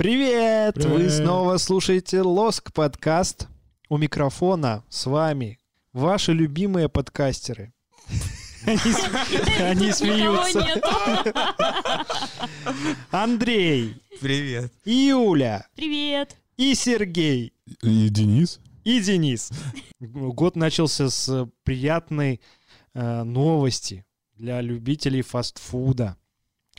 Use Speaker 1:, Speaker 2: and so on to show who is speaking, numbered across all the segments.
Speaker 1: Привет! Вы
Speaker 2: Привет!
Speaker 1: снова слушаете Лоск подкаст. У микрофона с вами ваши любимые подкастеры. Они смеются. Андрей,
Speaker 3: Привет.
Speaker 1: и Юля,
Speaker 4: Привет.
Speaker 1: и Сергей,
Speaker 2: И Денис?
Speaker 1: и Денис. Год начался с приятной э, новости для любителей фастфуда.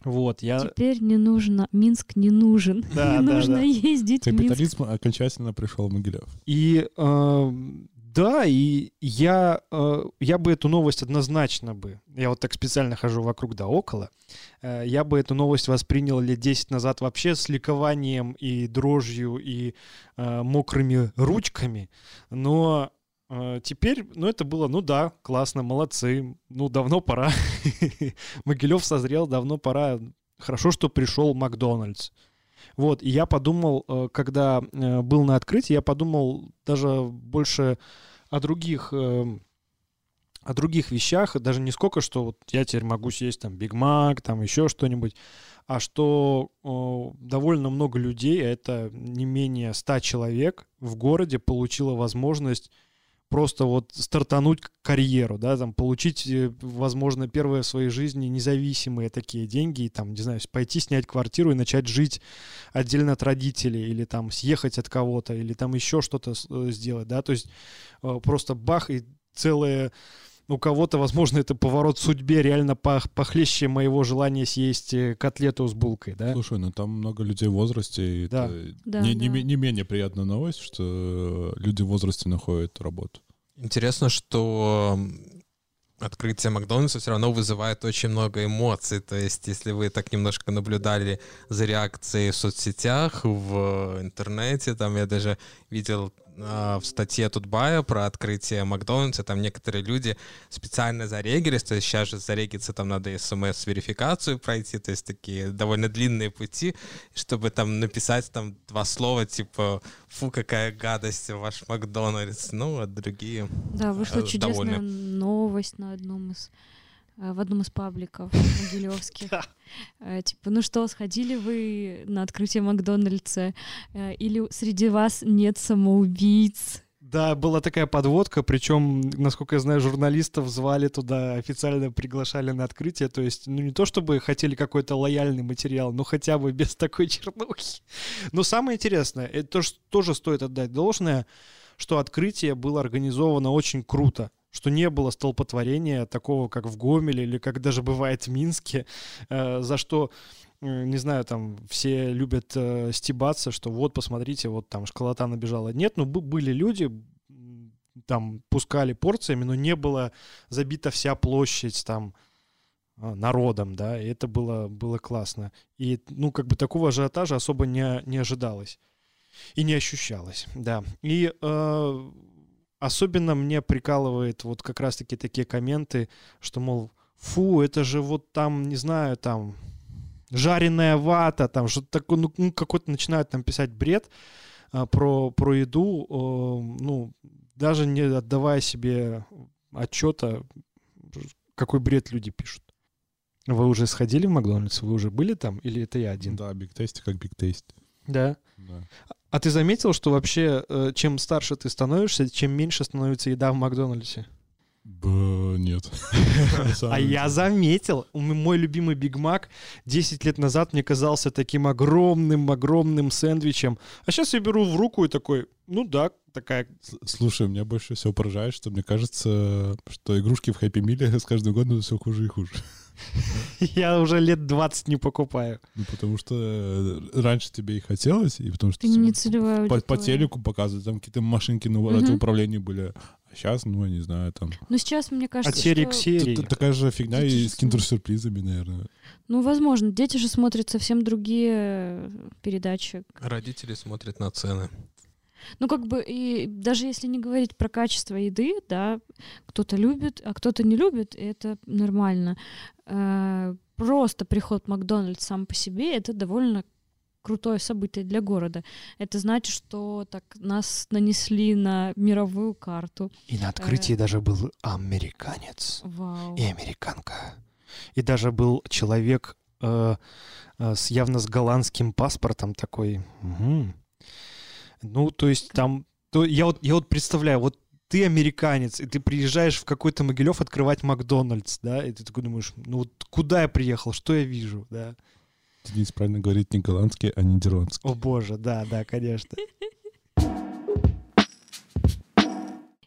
Speaker 1: Вот, я...
Speaker 4: Теперь не нужно, Минск не нужен.
Speaker 1: Да,
Speaker 4: не
Speaker 1: да,
Speaker 4: нужно
Speaker 1: да.
Speaker 4: ездить в Минск.
Speaker 2: Капитализм окончательно пришел в Могилев.
Speaker 1: И э, да, и я, э, я бы эту новость однозначно бы, я вот так специально хожу вокруг да около, э, я бы эту новость воспринял лет 10 назад вообще с ликованием и дрожью и э, мокрыми ручками, но теперь, ну это было, ну да, классно, молодцы, ну давно пора, Могилев созрел, давно пора, хорошо, что пришел Макдональдс. Вот, и я подумал, э, когда э, был на открытии, я подумал даже больше о других, э, о других вещах, даже не сколько, что вот я теперь могу съесть там Биг Мак, там еще что-нибудь, а что э, довольно много людей, а это не менее 100 человек в городе получило возможность просто вот стартануть карьеру, да, там получить, э, возможно, первые в своей жизни независимые такие деньги, и там, не знаю, пойти снять квартиру и начать жить отдельно от родителей, или там съехать от кого-то, или там еще что-то э, сделать, да, то есть э, просто бах и целое у кого-то, возможно, это поворот в судьбе реально пох- похлеще моего желания съесть э, котлету с булкой, да?
Speaker 2: Слушай, ну там много людей в возрасте. и
Speaker 1: Да.
Speaker 2: это
Speaker 4: Да,
Speaker 2: не, не
Speaker 4: да.
Speaker 2: ме- не менее приятная новость, что люди в возрасте находят работу.
Speaker 3: Интересно, что открытие Макдональдса все равно вызывает очень много эмоций. То есть, если вы так немножко наблюдали за реакцией в соцсетях, в интернете, там я даже видел в статье Тутбая про открытие Макдональдса, там некоторые люди специально зарегились, то есть сейчас же зарегиться там надо смс-верификацию пройти, то есть такие довольно длинные пути, чтобы там написать там два слова, типа «фу, какая гадость, ваш Макдональдс», ну, а другие
Speaker 4: Да, вышла
Speaker 3: Э,
Speaker 4: чудесная
Speaker 3: довольны.
Speaker 4: новость на одном из в одном из пабликов могилевских. Э, Типа, ну что, сходили вы на открытие Макдональдса? Э, Или среди вас нет самоубийц?
Speaker 1: Да, была такая подводка, причем, насколько я знаю, журналистов звали туда, официально приглашали на открытие, то есть, ну не то чтобы хотели какой-то лояльный материал, но хотя бы без такой чернухи. Но самое интересное, это тоже, тоже стоит отдать должное, что открытие было организовано очень круто, что не было столпотворения такого, как в Гомеле или как даже бывает в Минске, э, за что э, не знаю, там все любят э, стебаться, что вот, посмотрите, вот там школота набежала. Нет, ну бы- были люди, там пускали порциями, но не было забита вся площадь там народом, да, и это было, было классно. И, ну, как бы такого ажиотажа особо не, не ожидалось и не ощущалось, да. И э, особенно мне прикалывает вот как раз-таки такие комменты, что, мол, фу, это же вот там, не знаю, там жареная вата, там что-то такое, ну, ну, какой-то начинают там писать бред а, про, про еду, э, ну, даже не отдавая себе отчета, какой бред люди пишут. Вы уже сходили в Макдональдс? Вы уже были там? Или это я один?
Speaker 2: Да, биг тейсти как биг тейст.
Speaker 1: Да.
Speaker 2: Да.
Speaker 1: А ты заметил, что вообще, э, чем старше ты становишься, чем меньше становится еда в Макдональдсе?
Speaker 2: Б, нет.
Speaker 1: А я заметил, мой любимый Биг Мак 10 лет назад мне казался таким огромным-огромным сэндвичем. А сейчас я беру в руку и такой, ну да, такая...
Speaker 2: Слушай, меня больше всего поражает, что мне кажется, что игрушки в Хэппи Миле с каждым годом все хуже и хуже.
Speaker 1: Я уже лет 20 не покупаю.
Speaker 2: Ну, потому что э, раньше тебе и хотелось, и потому что
Speaker 4: Ты не целевая
Speaker 2: по, по телеку показывают, там какие-то машинки на
Speaker 4: Мгм.
Speaker 2: управлении были. А сейчас, ну, я не знаю, там...
Speaker 4: Но сейчас, мне кажется,
Speaker 1: От серии к
Speaker 4: что-
Speaker 1: серии.
Speaker 2: Т- т- Такая же фигня
Speaker 4: Дети
Speaker 2: и с киндер-сюрпризами, наверное.
Speaker 4: Ну, возможно, дети же смотрят совсем другие передачи.
Speaker 3: родители смотрят на цены.
Speaker 4: Ну, как бы, и даже если не говорить про качество еды, да, кто-то любит, а кто-то не любит, и это нормально. Э, Просто приход Макдональдс сам по себе это довольно крутое событие для города. Это значит, что так нас нанесли на мировую карту.
Speaker 1: И на открытии даже был американец
Speaker 4: Вау.
Speaker 1: и американка. И даже был человек э, э, с явно с голландским паспортом такой. Мгм. Ну, то есть там... То, я, вот, я вот представляю, вот ты американец, и ты приезжаешь в какой-то Могилев открывать Макдональдс, да, и ты такой думаешь, ну вот куда я приехал, что я вижу, да.
Speaker 2: Денис правильно говорит не голландский, а нидерландский.
Speaker 1: О боже, да, да, конечно.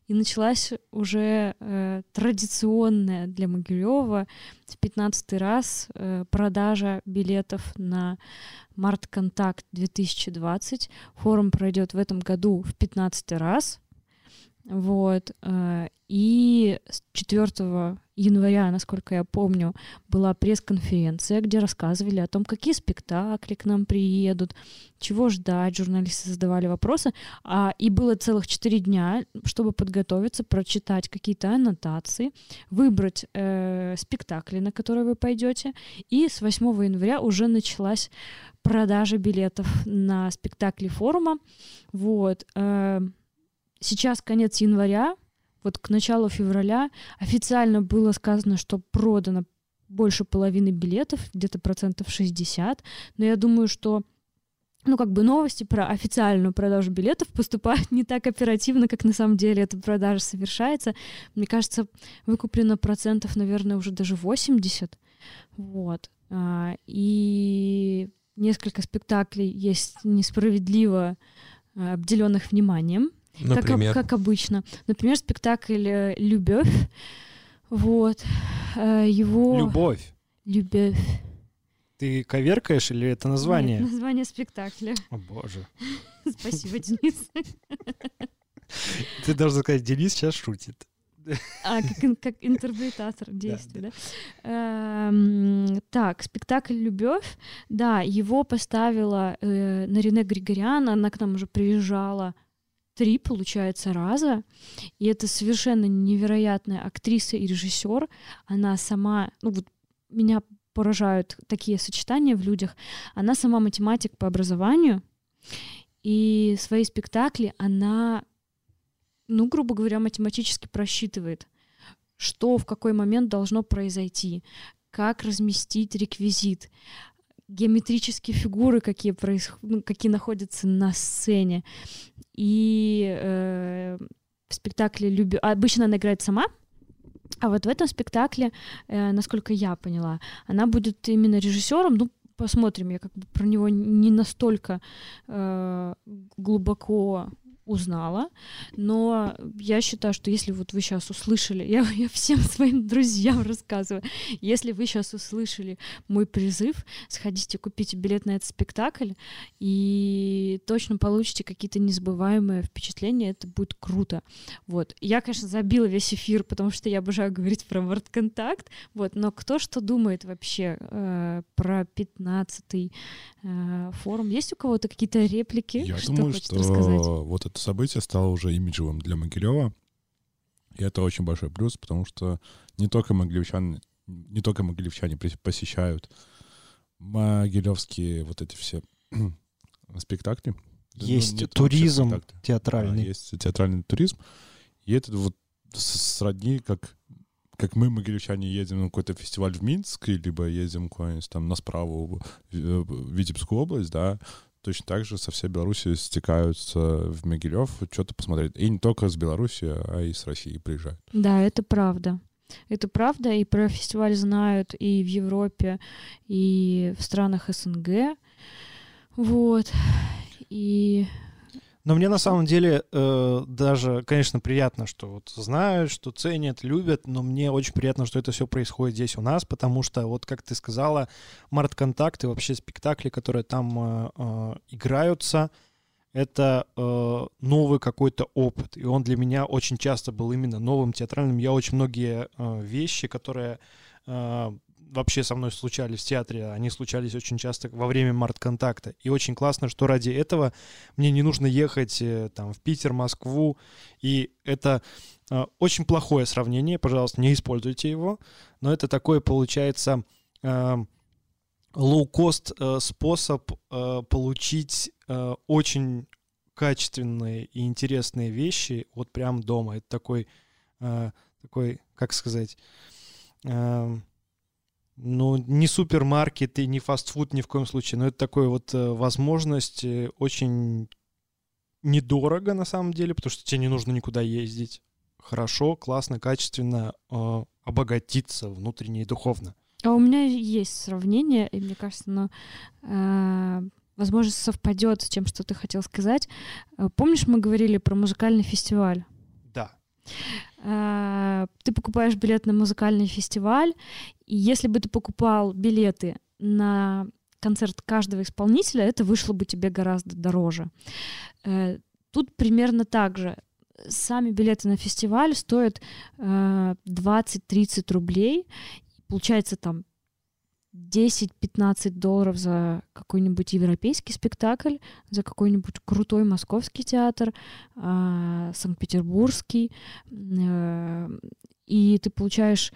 Speaker 4: И началась уже э, традиционная для Могилева в 15 раз э, продажа билетов на Март Контакт 2020. Форум пройдет в этом году в 15 раз. Вот. э, И с 4 января, насколько я помню, была пресс-конференция, где рассказывали о том, какие спектакли к нам приедут, чего ждать, журналисты задавали вопросы. А, и было целых четыре дня, чтобы подготовиться, прочитать какие-то аннотации, выбрать э, спектакли, на которые вы пойдете. И с 8 января уже началась продажа билетов на спектакли форума. Вот. э, сейчас конец января, вот к началу февраля официально было сказано, что продано больше половины билетов, где-то процентов 60. Но я думаю, что ну, как бы новости про официальную продажу билетов поступают не так оперативно, как на самом деле эта продажа совершается. Мне кажется, выкуплено процентов, наверное, уже даже 80. Вот. А, И несколько спектаклей есть несправедливо а, обделенных вниманием,
Speaker 3: Например.
Speaker 4: как обычно. Например, спектакль э, «Любовь». Вот. Э, Его...
Speaker 1: Любовь.
Speaker 4: Любовь.
Speaker 1: Ты коверкаешь или это название?
Speaker 4: Нет, название спектакля.
Speaker 1: О боже.
Speaker 4: Спасибо, Денис.
Speaker 1: Ты должен сказать, Денис сейчас шутит.
Speaker 4: А, как, как интерпретатор действий, да? Эм, Так, спектакль «Любовь», да, его поставила э, Нарине Григорян, она к нам уже приезжала три, получается, раза, и это совершенно невероятная актриса и режиссер, она сама, ну вот меня поражают такие сочетания в людях, она сама математик по образованию, и свои спектакли она ну, грубо говоря, математически просчитывает, что в какой момент должно произойти, как разместить реквизит, геометрические фигуры, какие, происх... ну, какие находятся на сцене. И э, в спектакле люби... обычно она играет сама, а вот в этом спектакле, э, насколько я поняла, она будет именно режиссером. Ну, посмотрим, я как бы про него не настолько э, глубоко узнала, но я считаю, что если вот вы сейчас услышали, я, я всем своим друзьям рассказываю, если вы сейчас услышали мой призыв, сходите, купите билет на этот спектакль и точно получите какие-то незабываемые впечатления, это будет круто. Вот. Я, конечно, забила весь эфир, потому что я обожаю говорить про Вордконтакт, вот, но кто что думает вообще э, про 15-й э, форум? Есть у кого-то какие-то реплики?
Speaker 2: Я
Speaker 4: что
Speaker 2: думаю, что
Speaker 4: рассказать?
Speaker 2: вот это событие стало уже имиджевым для Могилева. И это очень большой плюс, потому что не только могилевчане, не только могилевчане посещают могилевские вот эти все спектакли. Ну,
Speaker 1: Есть
Speaker 2: только
Speaker 1: туризм
Speaker 2: спектакли.
Speaker 1: театральный.
Speaker 2: Да, есть театральный туризм. И это вот сродни, как, как мы, могилевчане, едем на какой-то фестиваль в Минск, либо едем куда-нибудь там на справу в Витебскую область, да, точно так же со всей Беларуси стекаются в Могилев что-то посмотреть. И не только с Беларуси, а и с России приезжают.
Speaker 4: Да, это правда. Это правда, и про фестиваль знают и в Европе, и в странах СНГ. Вот. И
Speaker 1: Но мне на самом деле э, даже, конечно, приятно, что вот знают, что ценят, любят, но мне очень приятно, что это все происходит здесь у нас, потому что, вот как ты сказала, март-контакт и вообще спектакли, которые там э, э, играются, это э, новый какой-то опыт, и он для меня очень часто был именно новым театральным. Я очень многие э, вещи, которые э, вообще со мной случались в театре, они случались очень часто во время март-контакта. И очень классно, что ради этого мне не нужно ехать э, там в Питер, Москву. И это э, очень плохое сравнение, пожалуйста, не используйте его. Но это такой, получается, э, лоу-кост э, способ э, получить э, очень качественные и интересные вещи вот прям дома. Это такой, э, такой как сказать, эм, ну, не супермаркет и не фастфуд ни в коем случае, но это такая вот э, возможность э, очень недорого на самом деле, потому что тебе не нужно никуда ездить. Хорошо, классно, качественно э, обогатиться внутренне и духовно.
Speaker 4: А у меня есть сравнение, и мне кажется, оно, э, возможно, совпадет с тем, что ты хотел сказать. Э, Помнишь, мы говорили про музыкальный фестиваль? Э, Ты покупаешь билет на музыкальный фестиваль, и если бы ты покупал билеты на концерт каждого исполнителя, это вышло бы тебе гораздо дороже. Э, Тут примерно так же. Сами билеты на фестиваль стоят э, 20-30 рублей. Получается там 10-15 долларов за какой-нибудь европейский спектакль, за какой-нибудь крутой московский театр, а, санкт-петербургский. Э, И ты получаешь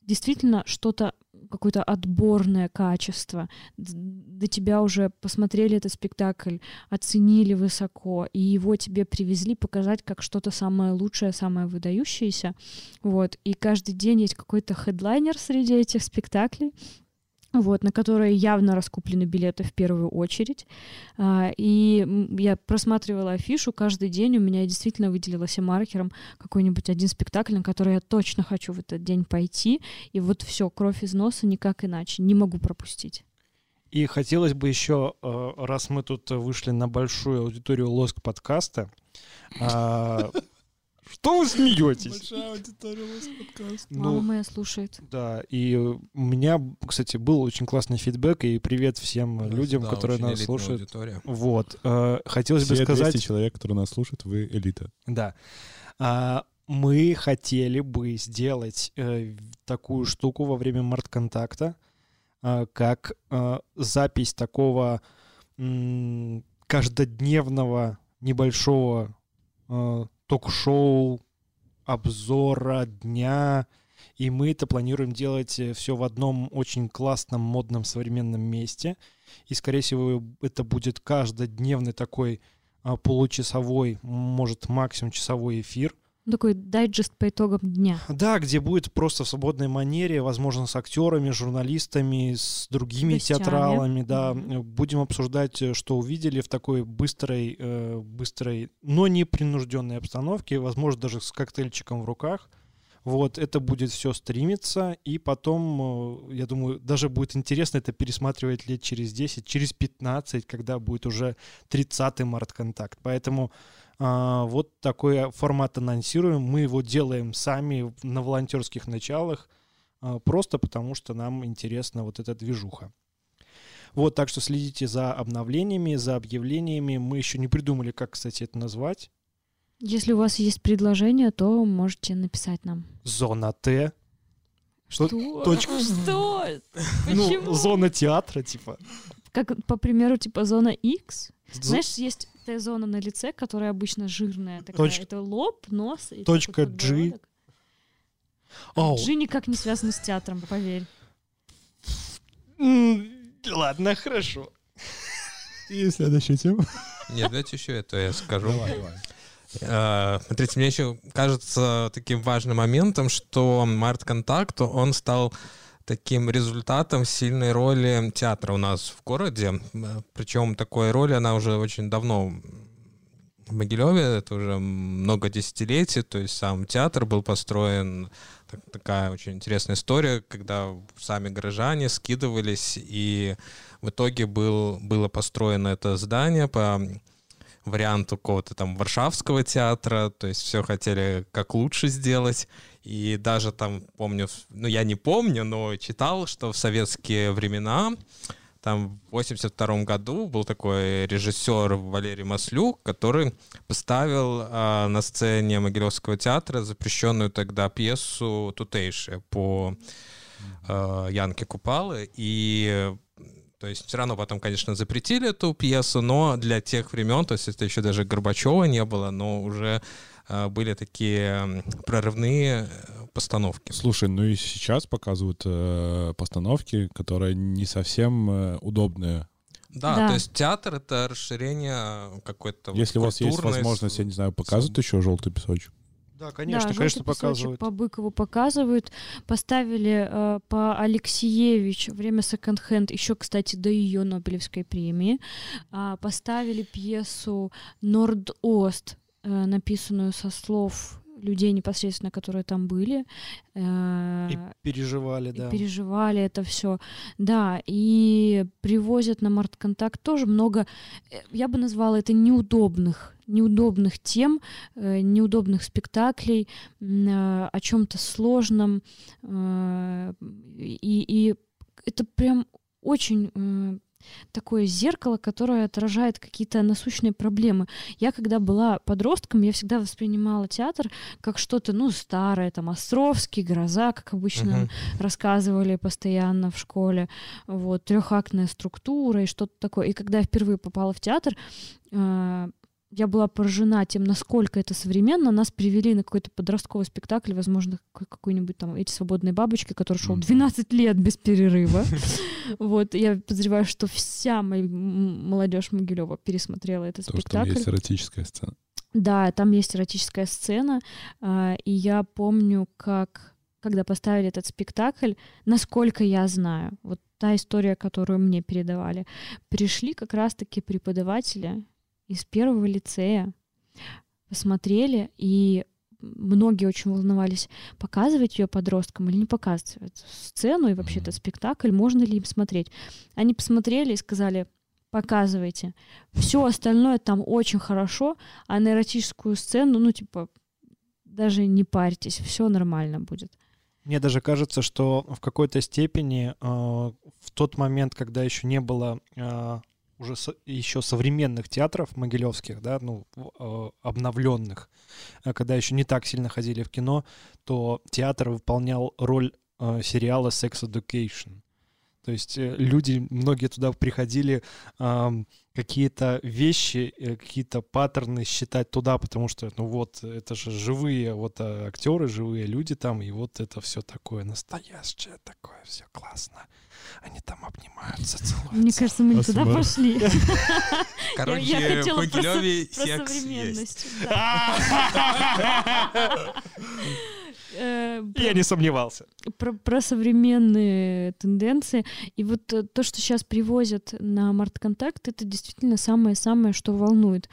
Speaker 4: действительно что-то, какое-то отборное качество. До тебя уже посмотрели этот спектакль, оценили высоко, и его тебе привезли показать как что-то самое лучшее, самое выдающееся. Вот. И каждый день есть какой-то хедлайнер среди этих спектаклей, вот, на которые явно раскуплены билеты в первую очередь. А, И я просматривала афишу каждый день, у меня действительно выделилось маркером какой-нибудь один спектакль, на который я точно хочу в этот день пойти. И вот все, кровь из носа, никак иначе, не могу пропустить.
Speaker 1: И хотелось бы еще, э, раз мы тут вышли на большую аудиторию Лоск подкаста, а, что вы смеетесь?
Speaker 2: Большая аудитория у вас подкаст.
Speaker 4: Мама
Speaker 1: Ну,
Speaker 4: моя слушает.
Speaker 1: да, и у меня, кстати, был очень классный фидбэк, и привет всем людям,
Speaker 3: Да,
Speaker 1: которые
Speaker 3: очень
Speaker 1: нас слушают.
Speaker 3: аудитория.
Speaker 1: Вот, э, хотелось бы
Speaker 2: Все 200
Speaker 1: сказать...
Speaker 2: человек, которые нас слушают, вы элита.
Speaker 1: Да. А, мы хотели бы сделать э, такую штуку во время март-контакта, а, как запись такого каждодневного небольшого ток-шоу, обзора дня. И мы это планируем делать все в одном очень классном, модном, современном месте. И, скорее всего, это будет каждодневный такой а, получасовой, может, максимум часовой эфир.
Speaker 4: Такой дайджест по итогам дня.
Speaker 1: Да, где будет просто в свободной манере, возможно, с актерами, журналистами, с другими
Speaker 4: Гостями.
Speaker 1: театралами, да,
Speaker 4: Мгм.
Speaker 1: будем обсуждать, э, что увидели в такой быстрой, э, быстрой, но непринужденной обстановке, возможно, даже с коктейльчиком в руках. Вот, это будет все стримиться, и потом, э, я думаю, даже будет интересно это пересматривать лет через 10, через 15, когда будет уже 30-й март-контакт. Поэтому вот такой формат анонсируем. Мы его делаем сами на волонтерских началах, а, просто потому что нам интересна вот эта движуха. Вот, так что следите за обновлениями, за объявлениями. Мы еще не придумали, как, кстати, это назвать.
Speaker 4: Если у вас есть предложение, то можете написать нам.
Speaker 1: Зона Т. Что?
Speaker 4: Что?
Speaker 1: точка.
Speaker 4: Что?
Speaker 1: Ну,
Speaker 4: Почему?
Speaker 1: зона театра, типа.
Speaker 4: Как, по примеру, типа зона X.
Speaker 1: З-
Speaker 4: Знаешь, есть Т-зона на лице, которая обычно жирная. Такая.
Speaker 1: Точка-
Speaker 4: Это лоб, нос и
Speaker 1: точка G. Ау.
Speaker 4: G никак не связано с театром, поверь.
Speaker 1: Ладно, хорошо.
Speaker 2: И следующая тема.
Speaker 3: Нет, давайте еще это я скажу.
Speaker 2: Давай, давай.
Speaker 3: Э, Смотрите, мне еще кажется таким важным моментом, что Март Контакт, он стал таким результатом сильной роли театра у нас в городе. Причем такой роли она уже очень давно в Могилеве, это уже много десятилетий, то есть сам театр был построен, так- такая очень интересная история, когда сами горожане скидывались, и в итоге был, было построено это здание по варианту какого-то там Варшавского театра, то есть все хотели как лучше сделать, и даже там помню, ну я не помню, но читал, что в советские времена там в 82 году был такой режиссер Валерий Маслюк, который поставил а, на сцене Могилевского театра запрещенную тогда пьесу «Тутейшая» по а, Янке Купалы. И то есть все равно потом, конечно, запретили эту пьесу, но для тех времен, то есть это еще даже Горбачева не было, но уже были такие прорывные э, постановки.
Speaker 2: Слушай, ну и сейчас показывают э, постановки, которые не совсем э, удобные.
Speaker 3: Да,
Speaker 4: Да.
Speaker 3: то есть театр — это расширение какой-то вот
Speaker 2: Если у вас есть возможность, я не знаю, показывают еще желтый песочек.
Speaker 1: Да, конечно,
Speaker 4: да,
Speaker 1: конечно, показывают.
Speaker 4: по Быкову показывают. Поставили э, по Алексеевич время секонд-хенд, еще, кстати, до ее Нобелевской премии. А, поставили пьесу «Норд-Ост», э, написанную со слов людей непосредственно, которые там были. э,
Speaker 1: И переживали,
Speaker 4: и
Speaker 1: да.
Speaker 4: переживали это все. Да, и привозят на Мартконтакт тоже много, э, я бы назвала это неудобных неудобных тем, э, неудобных спектаклей, э, о чем-то сложном. э, И, и это прям очень э, такое зеркало, которое отражает какие-то насущные проблемы. Я, когда была подростком, я всегда воспринимала театр как что-то, ну, старое, там, Островский, Гроза, как обычно
Speaker 3: Мгм.
Speaker 4: рассказывали постоянно в школе, вот, трехактная структура и что-то такое. И когда я впервые попала в театр, э, я была поражена тем, насколько это современно. Нас привели на какой-то подростковый спектакль, возможно, какой- какой-нибудь там «Эти свободные бабочки», который шел
Speaker 2: Мгм.
Speaker 4: 12 лет без перерыва. Вот, я подозреваю, что вся моя молодежь Могилева пересмотрела этот
Speaker 2: Потому что там
Speaker 4: спектакль.
Speaker 2: есть эротическая сцена.
Speaker 4: Да, там есть эротическая сцена, а, и я помню, как когда поставили этот спектакль, насколько я знаю, вот та история, которую мне передавали, пришли как раз-таки преподаватели из первого лицея, посмотрели, и многие очень волновались, показывать ее подросткам или не показывать сцену и вообще этот спектакль, можно ли им смотреть. Они посмотрели и сказали, показывайте. Все остальное там очень хорошо, а на эротическую сцену, ну, типа, даже не парьтесь, все нормально будет.
Speaker 1: Мне даже кажется, что в какой-то степени э, в тот момент, когда еще не было э, уже со- еще современных театров могилевских, да, ну, э, обновленных, э, когда еще не так сильно ходили в кино, то театр выполнял роль э, сериала Sex Education. То есть э, люди, многие туда приходили ам, какие-то вещи, э, какие-то паттерны считать туда, потому что, ну вот, это же живые вот э, актеры, живые люди там, и вот это все такое настоящее, такое все классно. Они там обнимаются, целуются.
Speaker 4: Мне кажется, мы не туда пошли.
Speaker 3: Короче,
Speaker 4: я хотела Про
Speaker 3: секс есть.
Speaker 4: Э,
Speaker 1: Я не сомневался.
Speaker 4: про, про современные тенденции. И вот э, то, что сейчас привозят на Мартконтакт, это действительно самое-самое, что волнует.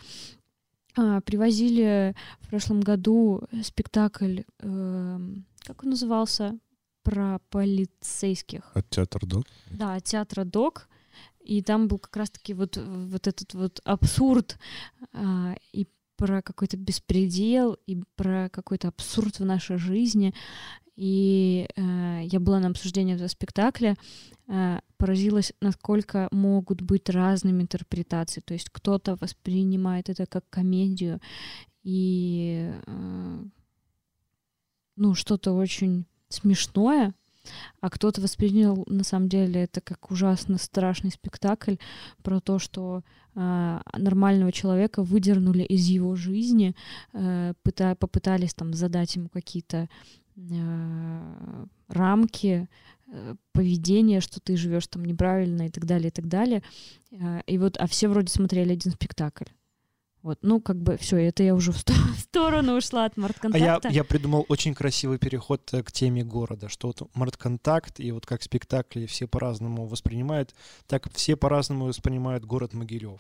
Speaker 4: А, привозили в прошлом году спектакль, эм, как он назывался, про полицейских.
Speaker 2: От театра Док.
Speaker 4: Да, от театра Док. И там был как раз-таки вот, вот этот вот абсурд а, и про какой-то беспредел, и про какой-то абсурд в нашей жизни. И э, я была на обсуждении этого спектакля, э, поразилась, насколько могут быть разными интерпретации. То есть кто-то воспринимает это как комедию и э, ну что-то очень смешное, а кто-то воспринял на самом деле это как ужасно страшный спектакль про то, что э, нормального человека выдернули из его жизни, э, пыта- попытались там задать ему какие-то э, рамки э, поведения, что ты живешь там неправильно и так далее, и так далее. Э, и вот, а все вроде смотрели один спектакль. Вот, ну, как бы все, это я уже в, сто- в сторону ушла от
Speaker 1: А я,
Speaker 4: март-контакта.
Speaker 1: я придумал очень красивый переход э, к теме города, что вот Мартконтакт и вот как спектакли все по-разному воспринимают, так все по-разному воспринимают город Могилев.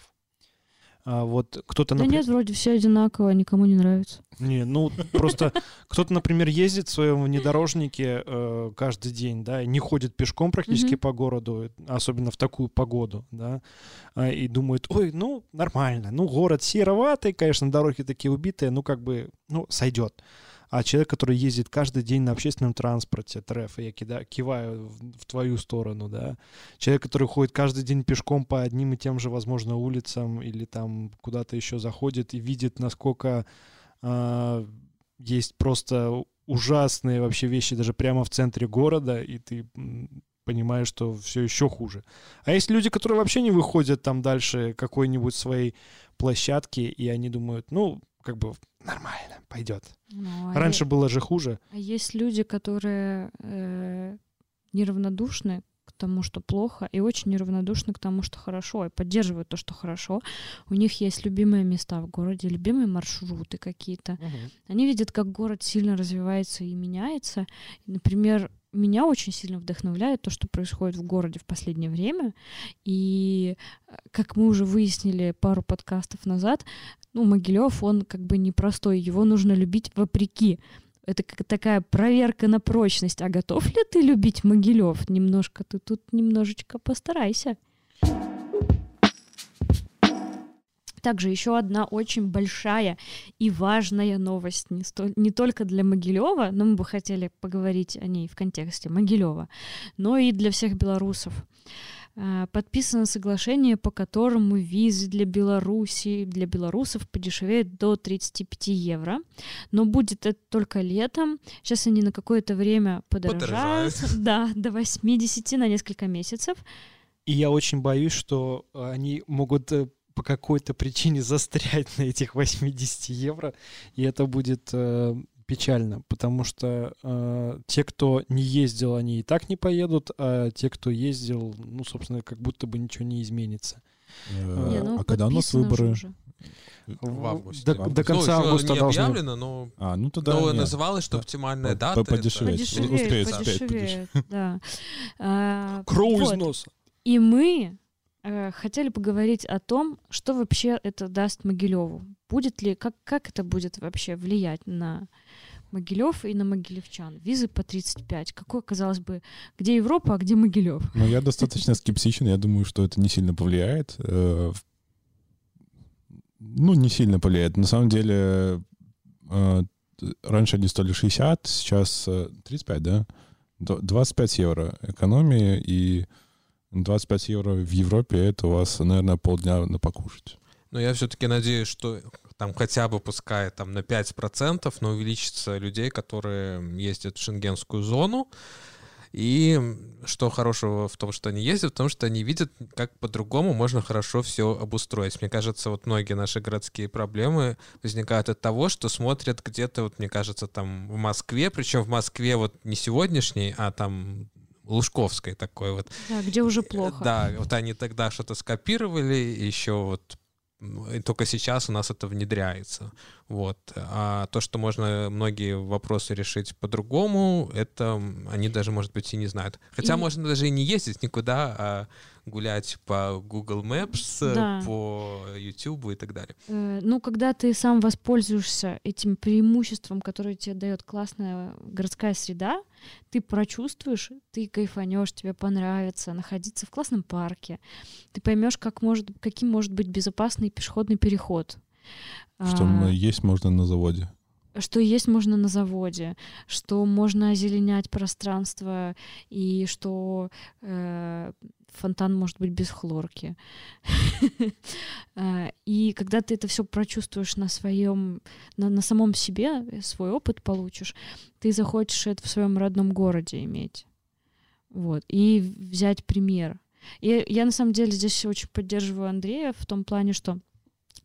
Speaker 1: А вот кто-то,
Speaker 4: Да нет, вроде все одинаково, никому не нравится.
Speaker 1: Не, ну просто кто-то, например, ездит в своем внедорожнике э, каждый день, да, и не ходит пешком практически по городу, особенно в такую погоду, да, а, и думает, ой, ну нормально, ну город сероватый, конечно, дороги такие убитые, ну как бы, ну сойдет. А человек, который ездит каждый день на общественном транспорте, треф, я кида, киваю в, в твою сторону, да, человек, который ходит каждый день пешком по одним и тем же, возможно, улицам или там куда-то еще заходит и видит, насколько а, есть просто ужасные вообще вещи даже прямо в центре города, и ты понимаешь, что все еще хуже. А есть люди, которые вообще не выходят там дальше какой-нибудь своей площадки, и они думают, ну, как бы нормально, пойдет.
Speaker 4: Ну, а
Speaker 1: Раньше
Speaker 4: е-
Speaker 1: было же хуже.
Speaker 4: а есть люди, которые э, неравнодушны к тому, что плохо, и очень неравнодушны к тому, что хорошо, и поддерживают то, что хорошо. У них есть любимые места в городе, любимые маршруты какие-то. Они видят, как город сильно развивается и меняется. Например, меня очень сильно вдохновляет то, что происходит в городе в последнее время. И, э, как мы уже выяснили пару подкастов назад, ну, Могилев, он как бы непростой, его нужно любить вопреки. Это как такая проверка на прочность. А готов ли ты любить Могилев? Немножко ты тут немножечко постарайся. Также еще одна очень большая и важная новость, не, сто, не только для Могилева, но мы бы хотели поговорить о ней в контексте Могилева, но и для всех белорусов. А, подписано соглашение, по которому визы для Беларуси, для белорусов подешевеют до 35 евро, но будет это только летом. Сейчас они на какое-то время подорожают, подорожают. да, до 80 на несколько месяцев.
Speaker 1: И я очень боюсь, что они могут э, по какой-то причине застрять на этих 80 евро, и это будет э, печально, потому что э, те, кто не ездил, они и так не поедут, а те, кто ездил, ну, собственно, как будто бы ничего не изменится.
Speaker 2: Э, не, ну, а когда у нас выборы? Уже.
Speaker 3: В августе.
Speaker 1: До, до конца ну, августа
Speaker 3: не
Speaker 1: должны...
Speaker 3: объявлено, но,
Speaker 2: а, ну, тогда
Speaker 3: но
Speaker 2: нет.
Speaker 3: называлось, что оптимальная дата.
Speaker 4: Подешевеет, подешевеет, подешевеет, да.
Speaker 1: Кроу из носа.
Speaker 4: И мы Э, хотели поговорить о том, что вообще это даст Могилеву. Будет ли, как, как это будет вообще влиять на Могилев и на могилевчан. Визы по 35. Какой, казалось бы, где Европа, а где Могилев?
Speaker 2: Ну, я достаточно скептичен. Я думаю, что это не сильно повлияет. Э, ну, не сильно повлияет. На самом деле, э, раньше они стоили 60, сейчас 35, да? 25 евро экономии, и 25 евро в Европе — это у вас, наверное, полдня на покушать.
Speaker 3: Но я все-таки надеюсь, что там хотя бы пускай там на 5%, но увеличится людей, которые ездят в шенгенскую зону. И что хорошего в том, что они ездят, потому что они видят, как по-другому можно хорошо все обустроить. Мне кажется, вот многие наши городские проблемы возникают от того, что смотрят где-то, вот мне кажется, там в Москве, причем в Москве вот не сегодняшней, а там Лужковской такой вот.
Speaker 4: Да, где уже плохо.
Speaker 3: Да, вот они тогда что-то скопировали, еще вот и только сейчас у нас это внедряется. Вот. А то, что можно многие вопросы решить по-другому, это они даже, может быть, и не знают. Хотя и... можно даже и не ездить никуда, а гулять по Google Maps, да. по YouTube и так далее.
Speaker 4: Э, ну, когда ты сам воспользуешься этим преимуществом, которое тебе дает классная городская среда, ты прочувствуешь, ты кайфанешь, тебе понравится находиться в классном парке, ты поймешь, как может, каким может быть безопасный пешеходный переход.
Speaker 2: Что а, есть можно на заводе
Speaker 4: что есть можно на заводе, что можно озеленять пространство и что э, фонтан может быть без хлорки. Э, и когда ты это все прочувствуешь на своем, на, на самом себе, э, свой опыт получишь, ты захочешь это в своем родном городе иметь. Вот. И взять пример. И я на самом деле здесь очень поддерживаю Андрея в том плане, что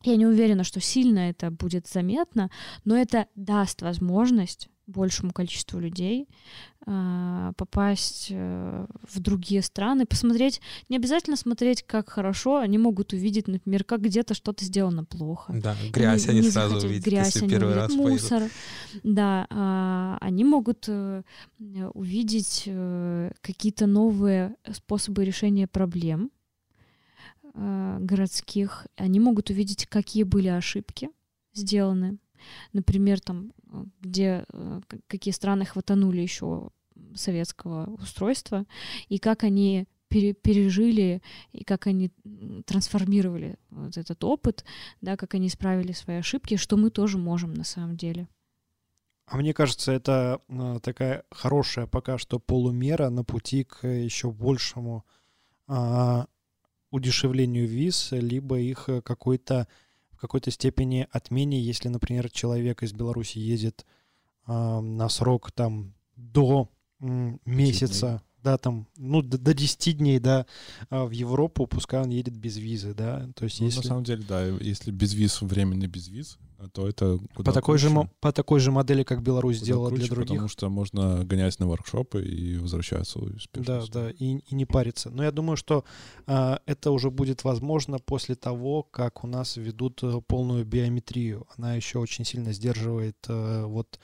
Speaker 4: я не уверена, что сильно это будет заметно, но это даст возможность большему количеству людей э, попасть э, в другие страны, посмотреть, не обязательно смотреть, как хорошо, они могут увидеть, например, как где-то что-то сделано плохо.
Speaker 3: Да, грязь не, они не сразу увидят, грязь, если они первый раз
Speaker 4: мусор. Поедут. Да, э, они могут э, увидеть э, какие-то новые способы решения проблем городских, они могут увидеть, какие были ошибки сделаны, например, там, э, где э, какие страны хватанули еще советского устройства, и как они пере, пережили, и как они трансформировали вот этот опыт, да, как они исправили свои ошибки, что мы тоже можем на самом деле.
Speaker 1: А мне кажется, это такая хорошая пока что полумера на пути к еще большему а, удешевлению виз, либо их э, какой-то в какой-то степени отмене, если, например, человек из Беларуси едет э, на срок там до месяца, да, там, ну, до, до 10 дней, да, а, в Европу, пускай он едет без визы, да, то есть
Speaker 2: Ну,
Speaker 1: если...
Speaker 2: на самом деле, да, если без виз, временно без виз, то это куда
Speaker 1: По такой, же,
Speaker 2: круче.
Speaker 1: мо- по такой же модели, как Беларусь
Speaker 2: Куда
Speaker 1: сделала для
Speaker 2: круче,
Speaker 1: других.
Speaker 2: Потому что можно гонять на воркшопы и возвращаться успешно.
Speaker 1: Да, да, и, и не париться. Но я думаю, что а, это уже будет возможно после того, как у нас ведут э, полную биометрию. Она еще очень сильно сдерживает э, вот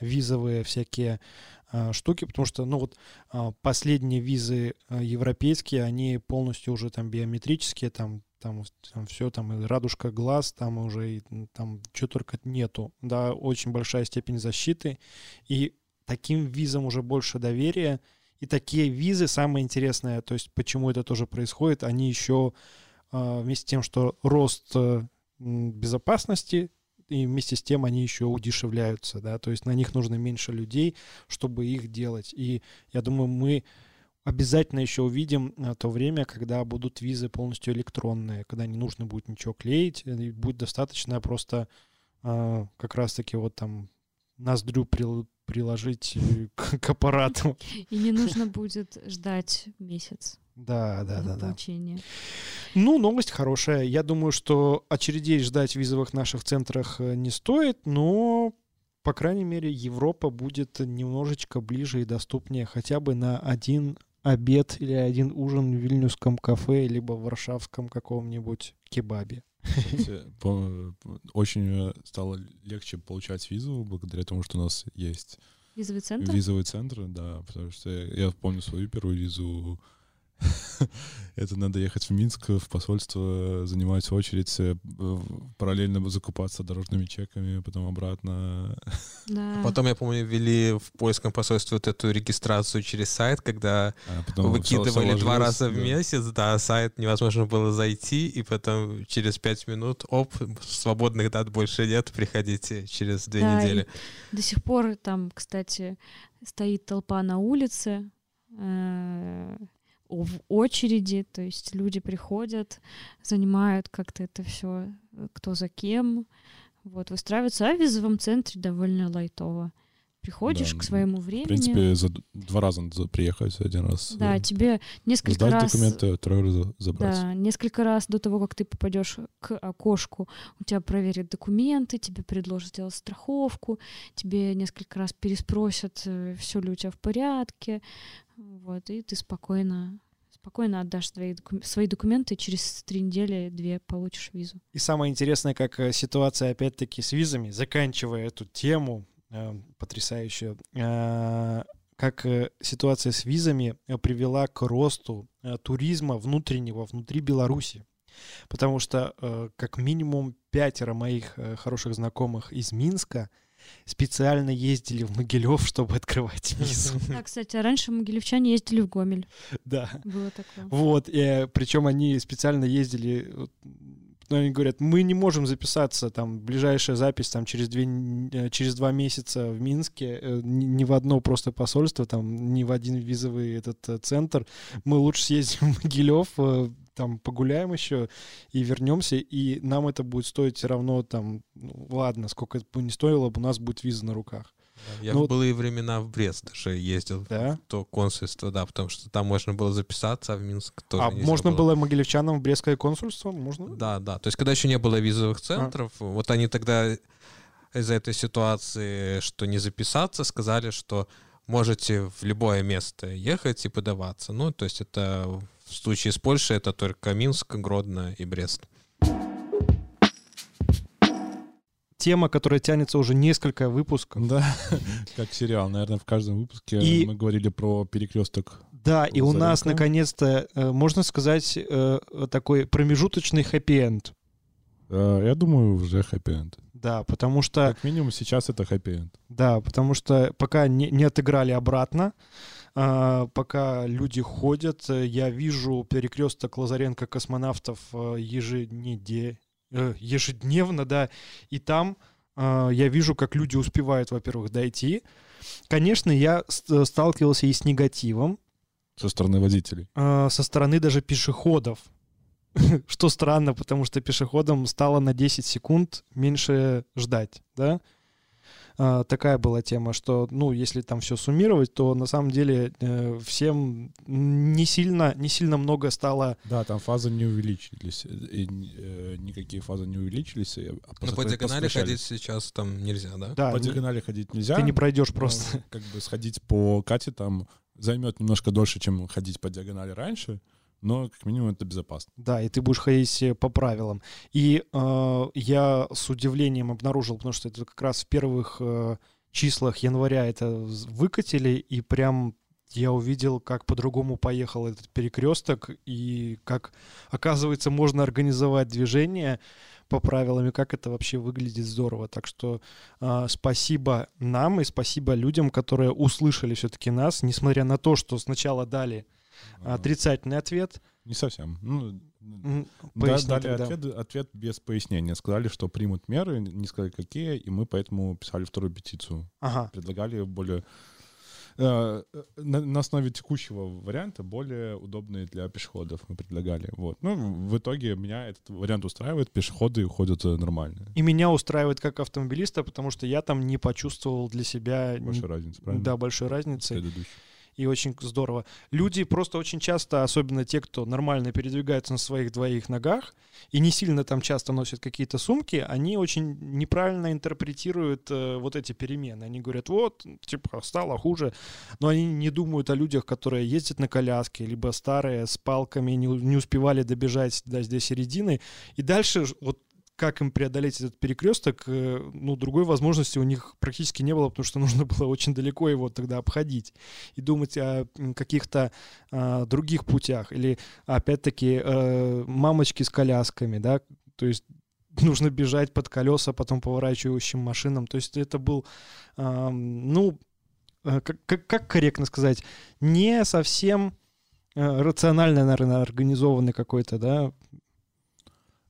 Speaker 1: визовые всякие а, штуки, потому что, ну вот а, последние визы а, европейские, они полностью уже там биометрические, там там, там все, там и радужка глаз, там уже и, там что только нету, да, очень большая степень защиты, и таким визам уже больше доверия, и такие визы, самое интересное, то есть почему это тоже происходит, они еще а, вместе с тем, что рост э, безопасности, и вместе с тем они еще удешевляются, да, то есть на них нужно меньше людей, чтобы их делать. И я думаю, мы обязательно еще увидим а, то время, когда будут визы полностью электронные, когда не нужно будет ничего клеить, будет достаточно просто а, как раз-таки вот там ноздрю приложить э, к, к аппарату.
Speaker 4: И не нужно будет ждать месяц
Speaker 1: Да, да, да, да. Ну, новость хорошая. Я думаю, что очередей ждать в визовых наших центрах э, не стоит, но, по крайней мере, Европа будет немножечко ближе и доступнее хотя бы на один обед или один ужин в вильнюсском кафе, либо в варшавском каком-нибудь кебабе.
Speaker 2: Очень э, стало легче получать визу благодаря тому, что у нас есть
Speaker 4: Визовый центр?
Speaker 2: визовые центры, да, потому что я помню свою первую визу. Это надо ехать в Минск, в посольство, занимать очередь, э, параллельно закупаться дорожными чеками, потом обратно.
Speaker 4: Да.
Speaker 3: Потом, я помню, ввели в польском посольстве вот эту регистрацию через сайт, когда
Speaker 2: А потом
Speaker 3: выкидывали два раза в
Speaker 2: да.
Speaker 3: месяц, да, сайт невозможно было зайти, и потом через пять минут, оп, свободных дат больше нет, приходите через две
Speaker 4: Да,
Speaker 3: недели.
Speaker 4: До сих пор там, кстати, стоит толпа на улице, э, в очереди, то есть люди приходят, занимают как-то это все, кто за кем, вот, выстраиваются, а в визовом центре довольно лайтово. Приходишь
Speaker 2: Да,
Speaker 4: к своему
Speaker 2: В
Speaker 4: времени,
Speaker 2: принципе, за два раза надо приехать, один раз.
Speaker 4: Да,
Speaker 2: э,
Speaker 4: тебе несколько
Speaker 2: сдать
Speaker 4: раз...
Speaker 2: документы, второй раз за- забрать.
Speaker 4: Да, несколько раз до того, как ты попадешь к окошку, у тебя проверят документы, тебе предложат сделать страховку, тебе несколько раз переспросят, все ли у тебя в порядке, вот, и ты спокойно, спокойно отдашь свои, доку- свои документы, через три недели, две получишь визу.
Speaker 1: И самое интересное, как э, ситуация, опять-таки, с визами, заканчивая эту тему э, потрясающую, э, как э, ситуация с визами э, привела к росту э, туризма внутреннего внутри Беларуси. Потому что э, как минимум пятеро моих э, хороших знакомых из Минска специально ездили в Могилев, чтобы открывать визу.
Speaker 4: Да, кстати, а раньше могилевчане ездили в Гомель,
Speaker 1: Да.
Speaker 4: было такое.
Speaker 1: Вот, причем они специально ездили, вот, ну, они говорят, мы не можем записаться, там, ближайшая запись там через, две, э, через два месяца в Минске, э, ни, ни в одно просто посольство, там, ни в один визовый этот э, центр, мы лучше съездим в Могилев, э, там, погуляем еще и вернемся, и нам это будет стоить все равно, там, ну, ладно, сколько это бы не стоило, у нас будет виза на руках.
Speaker 3: Я
Speaker 1: Ну
Speaker 3: в былые времена в Брест даже ездил,
Speaker 1: Да?
Speaker 3: в то консульство, да, потому что там можно было записаться, а в Минск тоже
Speaker 1: А можно было могилевчанам в Брестское консульство? Можно?
Speaker 3: Да, да. То есть, когда еще не было
Speaker 1: А.
Speaker 3: визовых центров, вот они тогда из-за этой ситуации, что не записаться, сказали, что можете в любое место ехать и подаваться. Ну, то есть это в случае с Польшей это только Минск, Гродно и Брест.
Speaker 1: Тема, которая тянется уже несколько выпусков.
Speaker 2: Да, как сериал. Наверное, в каждом выпуске
Speaker 1: И-
Speaker 2: мы говорили про перекресток.
Speaker 1: Да, и у нас
Speaker 2: Лазаренко.
Speaker 1: наконец-то, э, можно сказать, э, такой промежуточный хэппи-энд.
Speaker 2: Э, Я думаю, уже хэппи-энд.
Speaker 1: Да, потому что,
Speaker 2: Как минимум сейчас это хэппи-энд.
Speaker 1: да, потому что пока не, не отыграли обратно, пока люди ходят, э, я вижу перекресток Лазаренко космонавтов э, ежедне- э, ежедневно, да, и там а, я вижу, как люди успевают, во-первых, дойти. Конечно, я сталкивался и с негативом,
Speaker 2: Со стороны водителей.
Speaker 1: а, со стороны даже пешеходов. Что странно, потому что пешеходам стало на 10 секунд меньше ждать, да? А, такая была тема, что, ну, если там все суммировать, то на самом деле э, всем не сильно, не сильно много стало...
Speaker 2: Да, там фазы не увеличились, и, э, никакие фазы не увеличились. и, а
Speaker 3: Но по диагонали ходить сейчас там нельзя, да?
Speaker 1: Да,
Speaker 2: По
Speaker 1: не-
Speaker 2: диагонали ходить нельзя.
Speaker 1: ты не пройдешь просто.
Speaker 2: как бы сходить по Кате там займет немножко дольше, чем ходить по диагонали раньше, но как минимум это безопасно.
Speaker 1: Да, и ты будешь ходить э, по правилам. И э, я с удивлением обнаружил, потому что это как раз в первых э, числах января это выкатили, и прям я увидел, как по-другому поехал этот перекресток, и как, оказывается, можно организовать движение по правилам, и как это вообще выглядит здорово. Так что э, спасибо нам и спасибо людям, которые услышали все-таки нас, несмотря на то, что сначала дали отрицательный ответ.
Speaker 2: Не совсем. Ну,
Speaker 1: М,
Speaker 2: Да,
Speaker 1: поясни
Speaker 2: дали
Speaker 1: тогда.
Speaker 2: ответ, ответ без пояснения. Сказали, что примут меры, не сказали какие, и мы поэтому писали вторую петицию.
Speaker 1: Ага.
Speaker 2: Предлагали более... э, На, на основе текущего варианта более удобные для пешеходов мы предлагали. Вот. Ну, в итоге меня этот вариант устраивает, пешеходы ходят э, нормально.
Speaker 1: И меня устраивает как автомобилиста, потому что я там не почувствовал для себя
Speaker 2: Большая разница, правильно?
Speaker 1: да, большой разницы.
Speaker 2: предыдущей.
Speaker 1: И очень здорово. Люди просто очень часто, особенно те, кто нормально передвигается на своих двоих ногах и не сильно там часто носят какие-то сумки, они очень неправильно интерпретируют э, вот эти перемены. Они говорят, вот, типа, стало хуже, но они не думают о людях, которые ездят на коляске, либо старые, с палками, не, не успевали добежать до здесь середины. И дальше вот как им преодолеть этот перекресток, э, ну, другой возможности у них практически не было, потому что нужно было очень далеко его тогда обходить и думать о каких-то а, других путях. Или, опять-таки, э, мамочки с колясками, да, то есть нужно бежать под колеса потом поворачивающим машинам. То есть это был, ам, ну, э, как, как, как корректно сказать, не совсем э, рационально, наверное, организованный какой-то, да.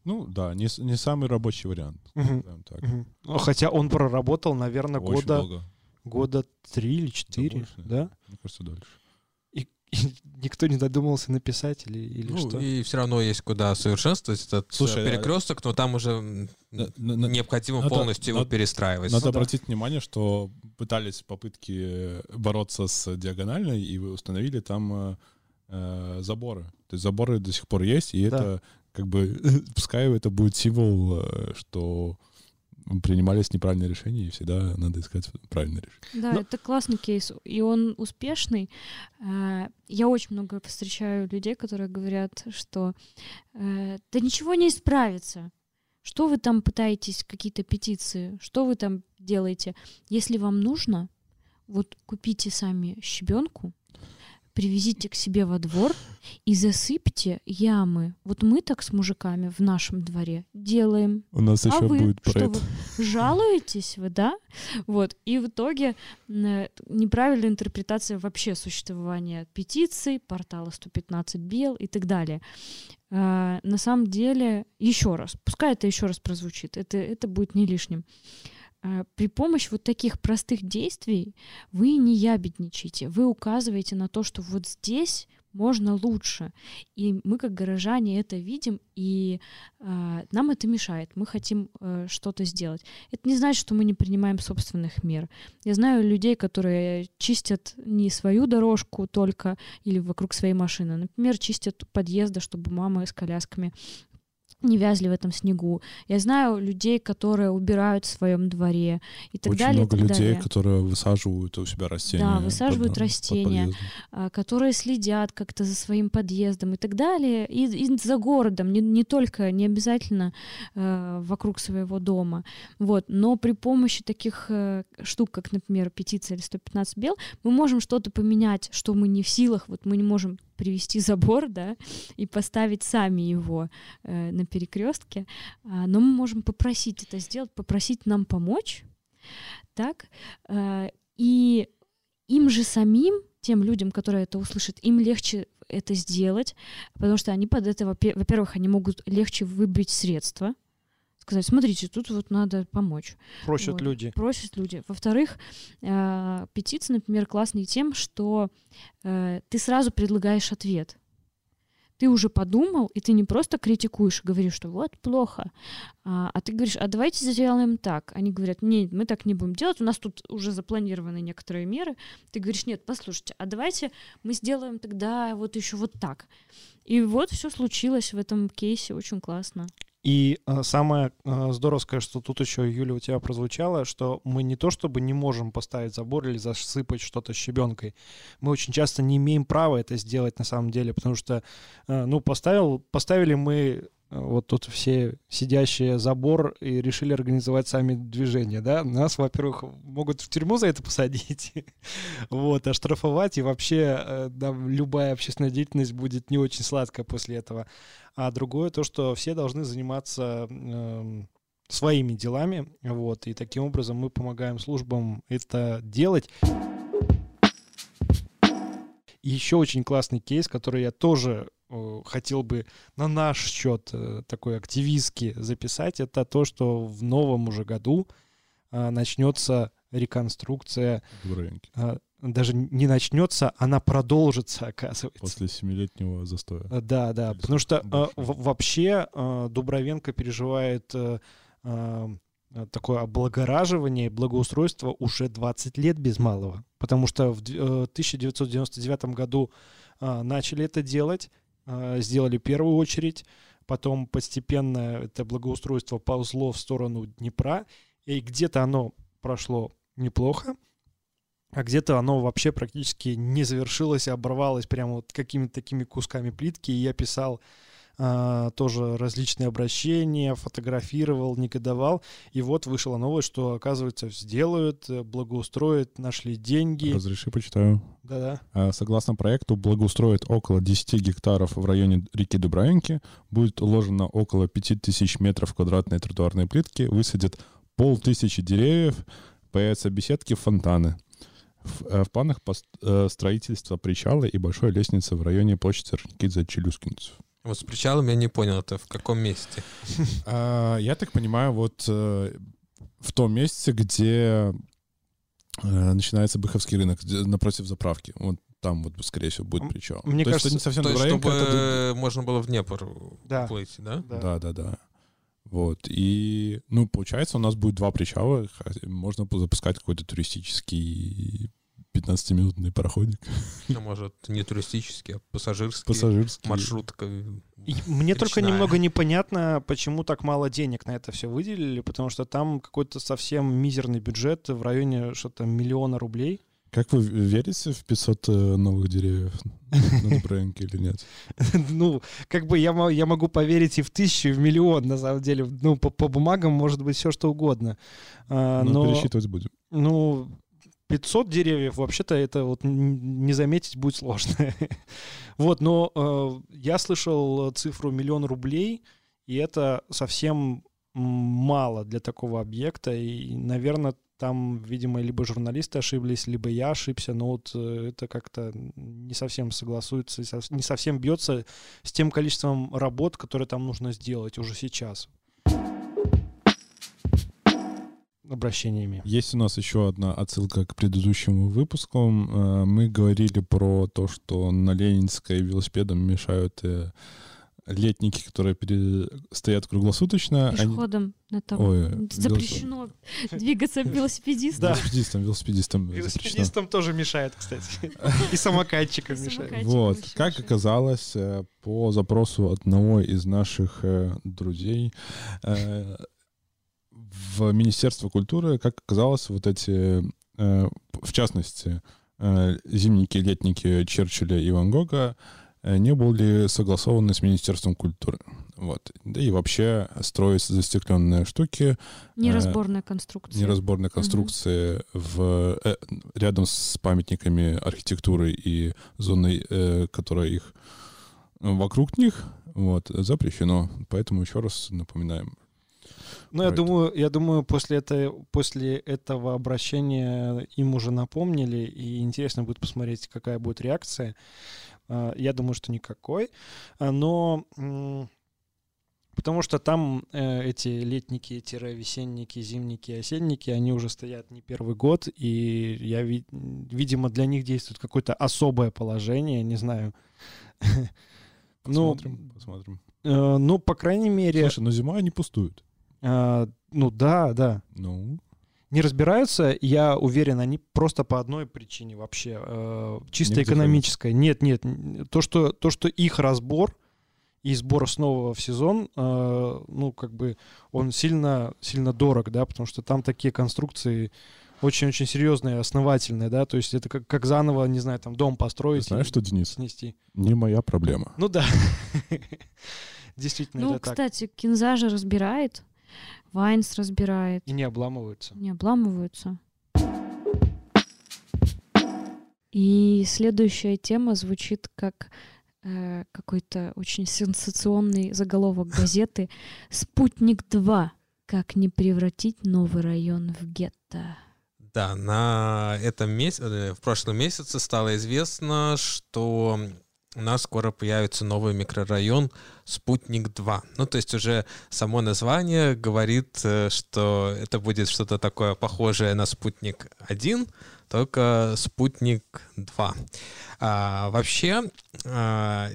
Speaker 2: Ну, да, не, не самый рабочий вариант. Назовем так.
Speaker 1: Ну, Хотя он проработал, наверное,
Speaker 2: Очень
Speaker 1: года,
Speaker 2: долго.
Speaker 1: года три или четыре,
Speaker 2: больше.
Speaker 1: да?
Speaker 2: Мне кажется, дальше.
Speaker 1: И, и никто не додумался написать или, или
Speaker 3: Ну,
Speaker 1: что?
Speaker 3: и все равно есть куда совершенствовать этот
Speaker 2: Слушай,
Speaker 3: Слушай, перекресток, но там уже
Speaker 2: На- на-
Speaker 3: необходимо
Speaker 2: надо-
Speaker 3: полностью его
Speaker 2: надо-
Speaker 3: перестраивать.
Speaker 2: Надо
Speaker 1: Ну да.
Speaker 2: обратить внимание, что пытались попытки э, бороться с диагональной, и вы установили там э, э, заборы. То есть заборы до сих пор есть, и
Speaker 1: Да.
Speaker 2: это как бы, пускай это будет символ, э, что принимались неправильные решения, и всегда надо искать правильное решение.
Speaker 4: Да,
Speaker 1: Но-
Speaker 4: это классный кейс, и он успешный. А, Я очень много встречаю людей, которые говорят, что э, да ничего не исправится. Что вы там пытаетесь, какие-то петиции, что вы там делаете? Если вам нужно, вот купите сами щебенку, привезите к себе во двор и засыпьте ямы. Вот мы так с мужиками в нашем дворе делаем.
Speaker 2: У нас
Speaker 4: А
Speaker 2: еще
Speaker 4: вы
Speaker 2: будет
Speaker 4: что,
Speaker 2: проект.
Speaker 4: вы жалуетесь вы, да? Вот. И в итоге э, неправильная интерпретация вообще существования петиций, портала 115 бел и так далее. А, на самом деле, еще раз, пускай это еще раз прозвучит, это, это будет не лишним. А, При помощи вот таких простых действий вы не ябедничаете, вы указываете на то, что вот здесь можно лучше. И мы, как горожане, это видим, и а, нам это мешает. Мы хотим э, что-то сделать. Это не значит, что мы не принимаем собственных мер. Я знаю людей, которые чистят не свою дорожку только или вокруг своей машины. Например, чистят подъезды, чтобы мамы с колясками не вязли в этом снегу. Я знаю людей, которые убирают в своем дворе и так
Speaker 2: Очень
Speaker 4: далее. и
Speaker 2: много людей,
Speaker 4: далее.
Speaker 2: которые высаживают у себя растения.
Speaker 4: Да, высаживают
Speaker 2: под- под
Speaker 4: растения.
Speaker 2: подъездом.
Speaker 4: а, которые следят как-то за своим подъездом и так далее, и, и за городом, не, не только, не обязательно э, вокруг своего дома, вот, но при помощи таких э, штук, как, например, петиция или 115 бел, мы можем что-то поменять, что мы не в силах, вот мы не можем привести забор, да, и поставить сами его э, на перекрестке, а, но мы можем попросить это сделать, попросить нам помочь, так, э, и им же самим, тем людям, которые это услышат, им легче это сделать, потому что они под это, во-пе- во-первых, они могут легче выбить средства, сказать, смотрите, тут вот надо помочь.
Speaker 1: Просят
Speaker 4: Вот.
Speaker 1: люди.
Speaker 4: Просят люди. Во-вторых, э, петиция, например, классная тем, что э, ты сразу предлагаешь ответ. ты уже подумал, и ты не просто критикуешь и говоришь, что вот плохо, а, а ты говоришь, а давайте сделаем так. Они говорят, нет, мы так не будем делать, у нас тут уже запланированы некоторые меры. Ты говоришь, нет, послушайте, а давайте мы сделаем тогда вот еще вот так. И вот все случилось в этом кейсе, очень классно.
Speaker 1: И э, самое э, здоровское, что тут еще, Юля, у тебя прозвучало, что мы не то чтобы не можем поставить забор или засыпать что-то щебенкой, мы очень часто не имеем права это сделать на самом деле, потому что, э, ну, поставил, поставили мы вот тут все сидящие забор и решили организовать сами движение, да, нас, во-первых, могут в тюрьму за это посадить, вот, оштрафовать, и вообще да, любая общественная деятельность будет не очень сладкая после этого. А другое то, что все должны заниматься э, своими делами, вот, и таким образом мы помогаем службам это делать. еще очень классный кейс, который я тоже э, хотел бы на наш счет э, такой активистский записать, это то, что в новом уже году э, начнется реконструкция даже не начнется, она продолжится, оказывается.
Speaker 2: После семилетнего застоя.
Speaker 1: Э, да, да, потому что э, вообще э, Дубровенко переживает э, э, такое облагораживание, благоустройство уже 20 лет без малого. Потому что в 1999 э, году э, начали это делать, э, сделали первую очередь, потом постепенно это благоустройство ползло в сторону Днепра, и где-то оно прошло неплохо, а где-то оно вообще практически не завершилось, а оборвалось прямо вот какими-то такими кусками плитки, и я писал а, тоже различные обращения, фотографировал, негодовал, и вот вышла новость, что, оказывается, сделают, э, благоустроят, нашли деньги.
Speaker 2: Разреши, почитаю.
Speaker 1: Да-да.
Speaker 2: А, согласно проекту, благоустроят около 10 гектаров в районе реки Дубравинки, будет уложено около 5000 метров квадратной тротуарной плитки, высадят полтысячи деревьев, появятся беседки, фонтаны. В, э, в планах э, строительства причала и большой лестницы в районе площади Орджоникидзе Челюскинцев.
Speaker 3: Вот с причалом я не понял, это в каком месте?
Speaker 2: А, я так понимаю, вот э, в том месте, где начинается Быховский рынок, напротив заправки. Вот там вот, скорее всего, будет причал.
Speaker 1: Мне
Speaker 2: то
Speaker 1: кажется,
Speaker 2: есть, не совсем
Speaker 3: то есть, чтобы
Speaker 2: это...
Speaker 3: можно было в Днепр
Speaker 1: да.
Speaker 3: плыть, да?
Speaker 2: Да, да, да. Вот. И, ну, получается, у нас будет два причала. Можно запускать какой-то туристический 15-минутный пароходик.
Speaker 3: Ну, может, не туристический, а пассажирский.
Speaker 2: Пассажирский.
Speaker 3: Маршрутка.
Speaker 1: И мне только немного непонятно, почему так мало денег на это все выделили, потому что там какой-то совсем мизерный бюджет в районе что-то миллиона рублей.
Speaker 2: Как вы верите в 500 э, новых деревьев на Дубровинке или нет?
Speaker 1: Ну, как бы я, я могу поверить и в тысячу, и в миллион, на самом деле. Ну, по, по бумагам может быть все, что угодно.
Speaker 2: А, но, но пересчитывать будем.
Speaker 1: Ну, 500 деревьев, вообще-то это вот не заметить будет сложно. вот, но э, я слышал цифру миллион рублей, и это совсем мало для такого объекта, и, наверное, там, видимо, либо журналисты ошиблись, либо я ошибся, но вот э, это как-то не совсем согласуется, не совсем бьется с тем количеством работ, которые там нужно сделать уже сейчас. Обращениями.
Speaker 2: Есть у нас еще одна отсылка к предыдущему выпуску. Э, мы говорили про то, что на Ленинской велосипедам мешают э, летники, которые пере... стоят круглосуточно.
Speaker 4: Пешеходом они... на том. Ой, Запрещено велосипед. двигаться велосипедистам.
Speaker 2: Да. Велосипедистам, велосипедистам.
Speaker 1: Велосипедистам тоже мешает, кстати. И самокатчикам мешает.
Speaker 2: Вот. Как оказалось, э, по запросу одного из наших друзей, в Министерство культуры, как оказалось, вот эти, в частности, зимники, летники Черчилля и Ван Гога Э, не были согласованы с Министерством культуры. Вот. Да и вообще строить застекленные штуки.
Speaker 4: Неразборная конструкция.
Speaker 2: Неразборные конструкции угу. в, э, рядом с памятниками архитектуры и зоной, э, которая их вокруг них, вот, запрещено. Поэтому еще раз напоминаем.
Speaker 1: Ну, я думаю, я думаю, после, это, после этого обращения им уже напомнили, и интересно будет посмотреть, какая будет реакция. А, я думаю, что никакой. А, но потому что там э, эти летники, весенники, зимники, осенники, они уже стоят не первый год, и я, видимо, для них действует какое-то особое положение, не знаю. Ну,
Speaker 2: Посмотрим, посмотрим.
Speaker 1: э, ну, по крайней мере,
Speaker 2: Слушай, но зима они пустуют.
Speaker 1: Э, ну да, да.
Speaker 2: Ну,
Speaker 1: Не разбираются, я уверен, они просто по одной причине вообще, э, чисто
Speaker 2: Негде
Speaker 1: экономической. Нет, нет, то что, то, что их разбор и сбор снова в сезон, э, ну, как бы, он сильно, сильно дорог, да, потому что там такие конструкции очень-очень серьезные, основательные, да, то есть это как, как заново, не знаю, там дом построить.
Speaker 2: знаешь
Speaker 1: и
Speaker 2: что, Денис?
Speaker 1: Снести.
Speaker 2: Не моя проблема.
Speaker 1: Ну да. Действительно,
Speaker 4: Ну,
Speaker 1: это так.
Speaker 4: кстати, Кинза же разбирает, Вайнс разбирает,
Speaker 1: И не обламываются.
Speaker 4: не обламываются. И следующая тема звучит как э, какой-то очень сенсационный заголовок газеты «Спутник 2. Как не превратить новый район в гетто».
Speaker 3: Да, на этом месяце, в прошлом месяце стало известно, что у нас скоро появится новый микрорайон Спутник-2. Ну, то есть уже само название говорит, э, что это будет что-то такое похожее на Спутник-1, только Спутник-2. А, вообще, а,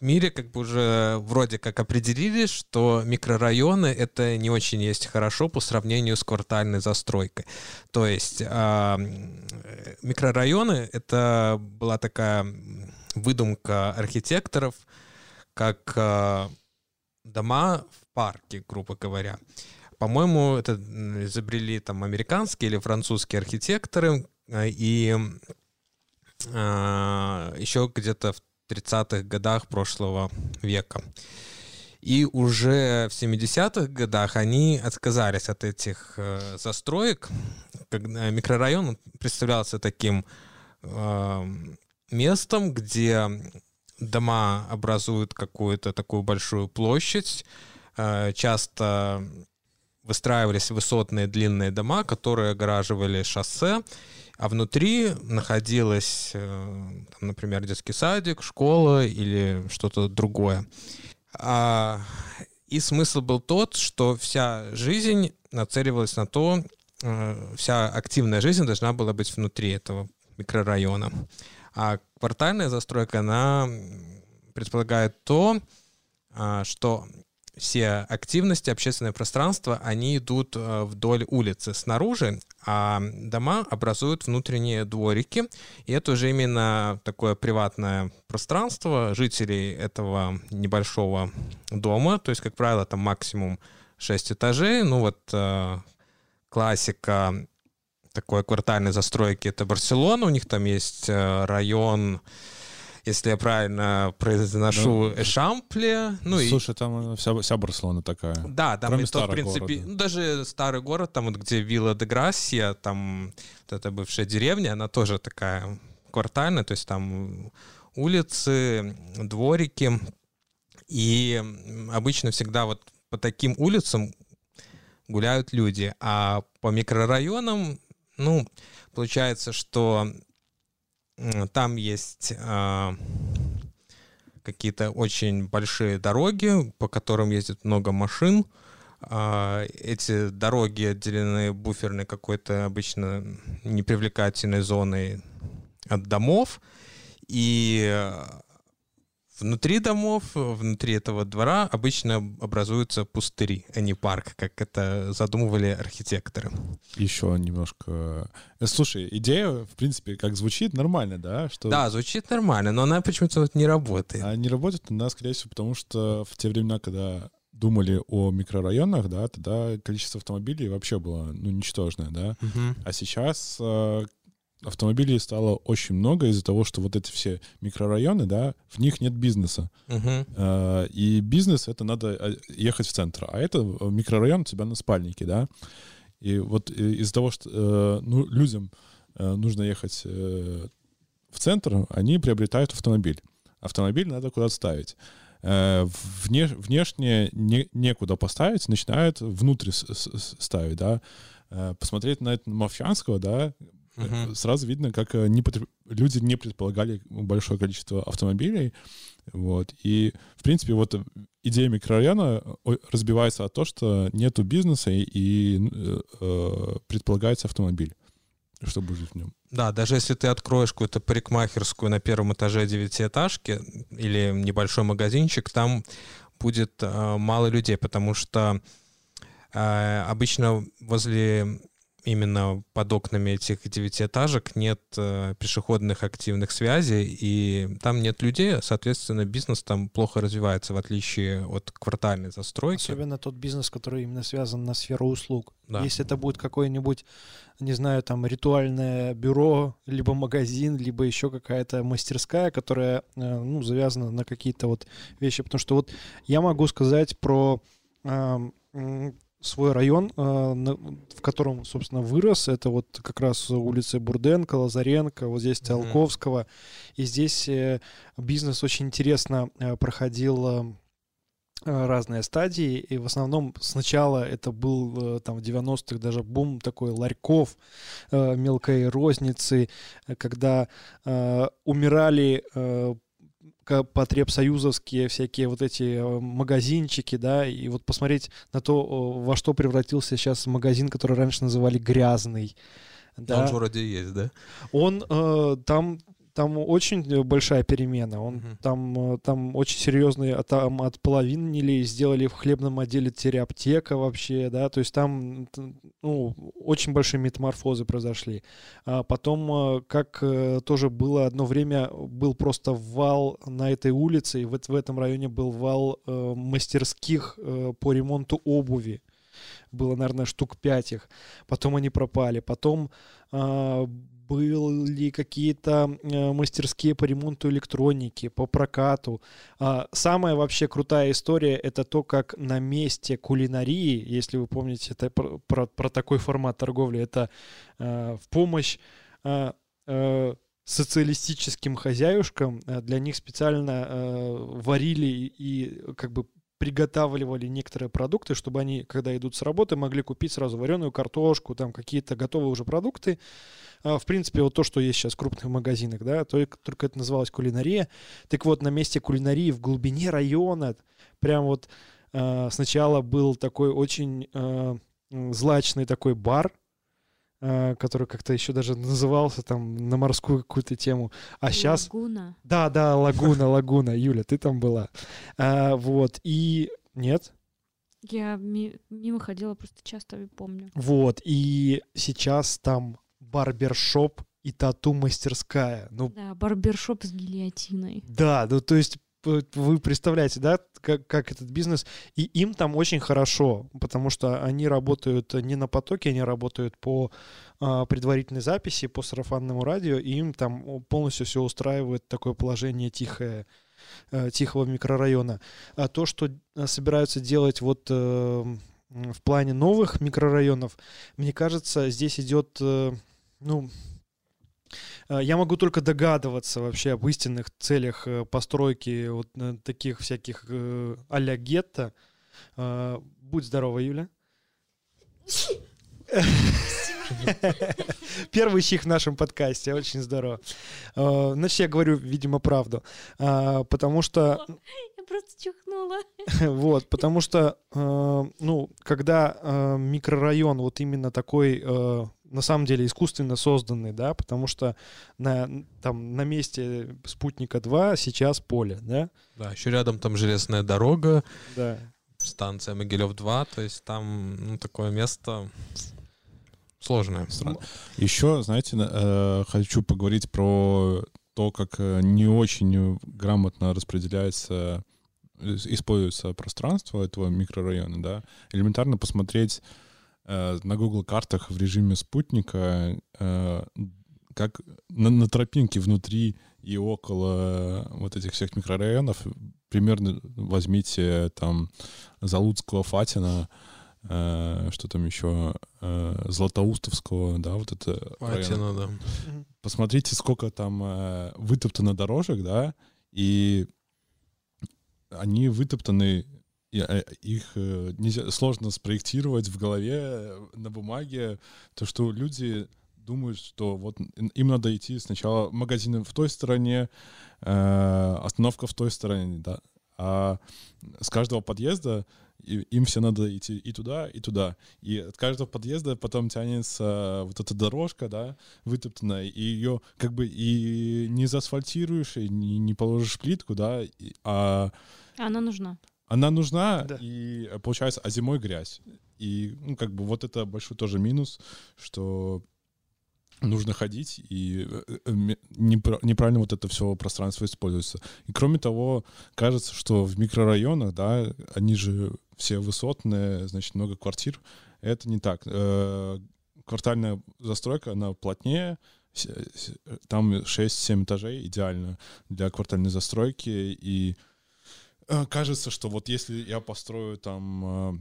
Speaker 3: в мире как бы уже вроде как определили, что микрорайоны это не очень есть хорошо по сравнению с квартальной застройкой. То есть а, э, микрорайоны это была такая выдумка архитекторов, как а, дома в парке, грубо говоря. По-моему, это изобрели там американские или французские архитекторы, а, и а, еще где-то в 30-х годах прошлого века. И уже в 70-х годах они отказались от этих э, застроек. Когда микрорайон представлялся таким э, местом, где дома образуют какую-то такую большую площадь. Э, часто выстраивались высотные длинные дома, которые огораживали шоссе, а внутри находилась, э, например, детский садик, школа или что-то другое. А, и смысл был тот, что вся жизнь нацеливалась на то, э, вся активная жизнь должна была быть внутри этого микрорайона. А квартальная застройка, она предполагает то, а, что все активности, общественное пространство, они идут э, вдоль улицы снаружи, а дома образуют внутренние дворики. И это уже именно такое приватное пространство жителей этого небольшого дома. То есть, как правило, там максимум 6 этажей. Ну вот э, классика такой квартальной застройки — это Барселона. У них там есть э, район если я правильно произношу, Эшампле. Ну, и-
Speaker 2: Слушай, там вся, вся Барселона такая.
Speaker 3: да, там
Speaker 2: Кроме
Speaker 3: и то, в принципе,
Speaker 2: города.
Speaker 3: ну, даже старый город, там вот где Вилла де Грасия, там вот эта бывшая деревня, она тоже такая квартальная, то есть там улицы, дворики, и обычно всегда вот по таким улицам гуляют люди, а по микрорайонам, ну, получается, что там есть а, какие-то очень большие дороги, по которым ездит много машин. А, Эти дороги отделены буферной какой-то обычно непривлекательной зоной от домов. И э, внутри домов, внутри этого двора обычно образуются пустыри, а не парк, как это задумывали архитекторы.
Speaker 2: Еще немножко... Слушай, идея, в принципе, как звучит, нормально, да? Что
Speaker 3: Да, звучит нормально, но она почему-то вот не работает.
Speaker 2: А не работает она, скорее всего, потому что в те времена, когда думали о микрорайонах, да, тогда количество автомобилей вообще было, ну, ничтожное, да.
Speaker 3: Мгм.
Speaker 2: А сейчас э, автомобилей стало очень много из-за того, что вот эти все микрорайоны, да, в них нет бизнеса. Э, И бизнес — это надо э, ехать в центр. А это э, микрорайон у тебя на спальнике, да. И вот э, из-за того, что э, ну, людям нужно ехать в центр, они приобретают автомобиль. Автомобиль надо куда-то ставить. Вне- внешне не- некуда поставить, начинают внутрь ставить, да. Посмотреть на это Мовчанского, да,
Speaker 3: Мгм.
Speaker 2: сразу видно, как э, не потреб- люди не предполагали большое количество автомобилей. Вот. И, в принципе, вот э, идея микрорайона разбивается от того, что нету бизнеса и э, э, предполагается автомобиль. чтобы жить в нем.
Speaker 3: Да, даже если ты откроешь какую-то парикмахерскую на первом этаже девятиэтажки или небольшой магазинчик, там будет э, мало людей, потому что э, обычно возле именно под окнами этих девятиэтажек нет э, пешеходных активных связей, и там нет людей, соответственно, бизнес там плохо развивается, в отличие от квартальной застройки.
Speaker 1: Особенно тот бизнес, который именно связан на сферу услуг.
Speaker 3: Да.
Speaker 1: Если это будет какое-нибудь, не знаю, там ритуальное бюро, либо магазин, либо еще какая-то мастерская, которая, э, ну, завязана на какие-то вот вещи. Потому что вот я могу сказать про м, свой район, э, в котором, собственно, вырос. Это вот как раз улицы Бурденко, Лазаренко, вот здесь
Speaker 3: Мгм.
Speaker 1: Циолковского. И здесь э, бизнес очень интересно э, проходил разные стадии, и в основном сначала это был там в 90-х даже бум такой ларьков, мелкой розницы, когда э, умирали э, потребсоюзовские всякие вот эти э, магазинчики, да, и вот посмотреть на то, во что превратился сейчас магазин, который раньше называли грязный.
Speaker 3: Да. Он же вроде есть, да?
Speaker 1: Он э, там там очень э, большая перемена. Он
Speaker 3: Мгм.
Speaker 1: там, э, там очень серьезные, а там отполовинили, сделали в хлебном отделе теперь аптека вообще, да, то есть там ну, очень большие метаморфозы произошли. А потом, э, как тоже было одно время, был просто вал на этой улице, и в, эт- в этом районе был вал э, мастерских э, по ремонту обуви. Было, наверное, штук пять их. Потом они пропали. Потом а, были какие-то э, мастерские по ремонту электроники, по прокату. А, Самая вообще крутая история — это то, как на месте кулинарии, если вы помните это про, про- про такой формат торговли, это э, в помощь э, социалистическим хозяюшкам, для них специально э, варили и как бы приготавливали некоторые продукты, чтобы они, когда идут с работы, могли купить сразу вареную картошку, там какие-то готовые уже продукты. А, В принципе, вот то, что есть сейчас в крупных магазинах, да, только, только это называлось кулинария. Так вот, на месте кулинарии в глубине района, прям вот а, сначала был такой очень а, злачный такой бар, который как-то еще даже назывался там на морскую какую-то тему. А сейчас...
Speaker 4: Лагуна.
Speaker 1: Да, да, Лагуна, Лагуна. Юля, ты там была. А, вот, и... Нет?
Speaker 4: Я ми- мимо ходила, просто часто помню.
Speaker 1: Вот, и сейчас там барбершоп и тату-мастерская. Ну,
Speaker 4: Да, барбершоп с гильотиной.
Speaker 1: да, ну, то есть вы представляете, да, как, как этот бизнес, и им там очень хорошо, потому что они работают не на потоке, они работают по а, предварительной записи, по сарафанному радио, и им там полностью все устраивает такое положение тихое, э, тихого микрорайона. А то, что э, собираются делать вот э, в плане новых микрорайонов, мне кажется, здесь идет, э, ну, э, я могу только догадываться вообще об истинных целях э, постройки вот э, таких всяких э, а-ля гетто. Э, Будь здорова, Юля. Первый чих в нашем подкасте, очень здорово. Э, Значит, я говорю, видимо, правду. Потому что
Speaker 4: Я просто чихнула.
Speaker 1: вот, потому что, э, ну, когда э, микрорайон вот именно такой, э, на самом деле, искусственно созданный, да, потому что на, там, на месте спутника 2 сейчас поле, да,
Speaker 3: Да, еще рядом там железная дорога,
Speaker 1: да.
Speaker 3: станция Могилев-2, то есть там ну, такое место сложное.
Speaker 2: Еще, знаете, на- э, хочу поговорить про то, как э, не очень грамотно распределяется, э, используется пространство этого микрорайона, да. Элементарно посмотреть на Google картах в режиме спутника, э, как на, на тропинке внутри и около вот этих всех микрорайонов примерно возьмите там Залуцкого, Фатина, э, что там еще, э, Златоустовского, да, вот это район.
Speaker 3: Патина, да.
Speaker 2: Посмотрите, сколько там э, вытоптано дорожек, да, и они вытоптаны, э, их э, нельзя, сложно спроектировать в голове э, на бумаге, то, что люди думают, что вот им надо идти сначала магазин в той стороне, э, остановка в той стороне, да, а с каждого подъезда им все надо идти и туда, и туда. И от каждого подъезда потом тянется вот эта дорожка, да, вытоптанная, и ее как бы и не заасфальтируешь, и не, не положишь плитку, да, и- а
Speaker 4: Она нужна.
Speaker 2: Она нужна,
Speaker 1: Да.
Speaker 2: и э, получается, а зимой грязь. И, ну, как бы вот это большой тоже минус, что нужно ходить, и э, э, неправильно вот это все пространство используется. И кроме того, кажется, что в микрорайонах, да, они же все высотные, значит, много квартир. Это не так. Квартальная застройка, она плотнее, там 6-7 этажей идеально для квартальной застройки, и кажется, что вот если я построю там э,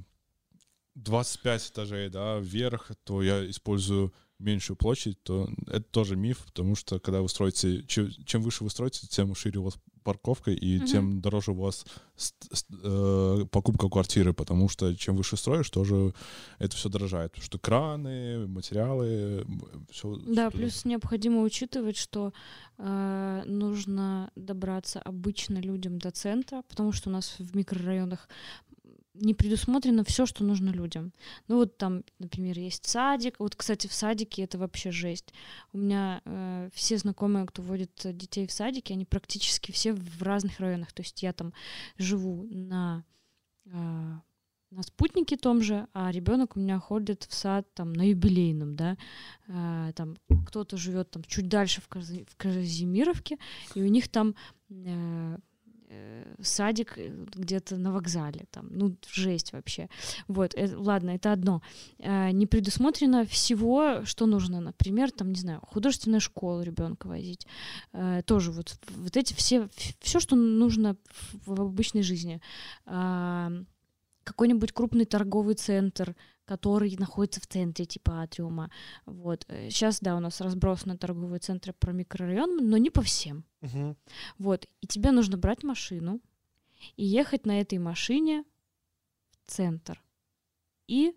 Speaker 2: 25 этажей, да, вверх, то я использую меньшую площадь, то это тоже миф, потому что когда вы строите, че- чем выше вы строите, тем шире у вас парковка, и
Speaker 4: Мгм.
Speaker 2: тем дороже у вас ст- ст- э, покупка квартиры, потому что чем выше строишь, тоже это все дорожает, потому что краны, материалы, все.
Speaker 4: Да, плюс необходимо учитывать, что э, нужно добраться обычно людям до центра, потому что у нас в микрорайонах не предусмотрено все, что нужно людям. Ну вот там, например, есть садик. Вот, кстати, в садике это вообще жесть. У меня э, все знакомые, кто водит э, детей в садике, они практически все в разных районах. То есть я там живу на э, на спутнике том же, а ребенок у меня ходит в сад там на юбилейном, да, А, там кто-то живет там чуть дальше в, Кази- в Казимировке, и у них там э, э, садик э, где-то на вокзале, там, ну, жесть вообще. Вот, э, ладно, это одно. Э, не предусмотрено всего, что нужно, например, там, не знаю, художественную школу ребенка возить, Э, тоже вот, вот эти все, все, что нужно в, обычной жизни. Какой-нибудь крупный торговый центр, который находится в центре типа атриума. Вот. Сейчас, да, у нас разбросаны торговые центры про микрорайон, но не по всем.
Speaker 1: Мгм.
Speaker 4: Вот. И тебе нужно брать машину и ехать на этой машине в центр. И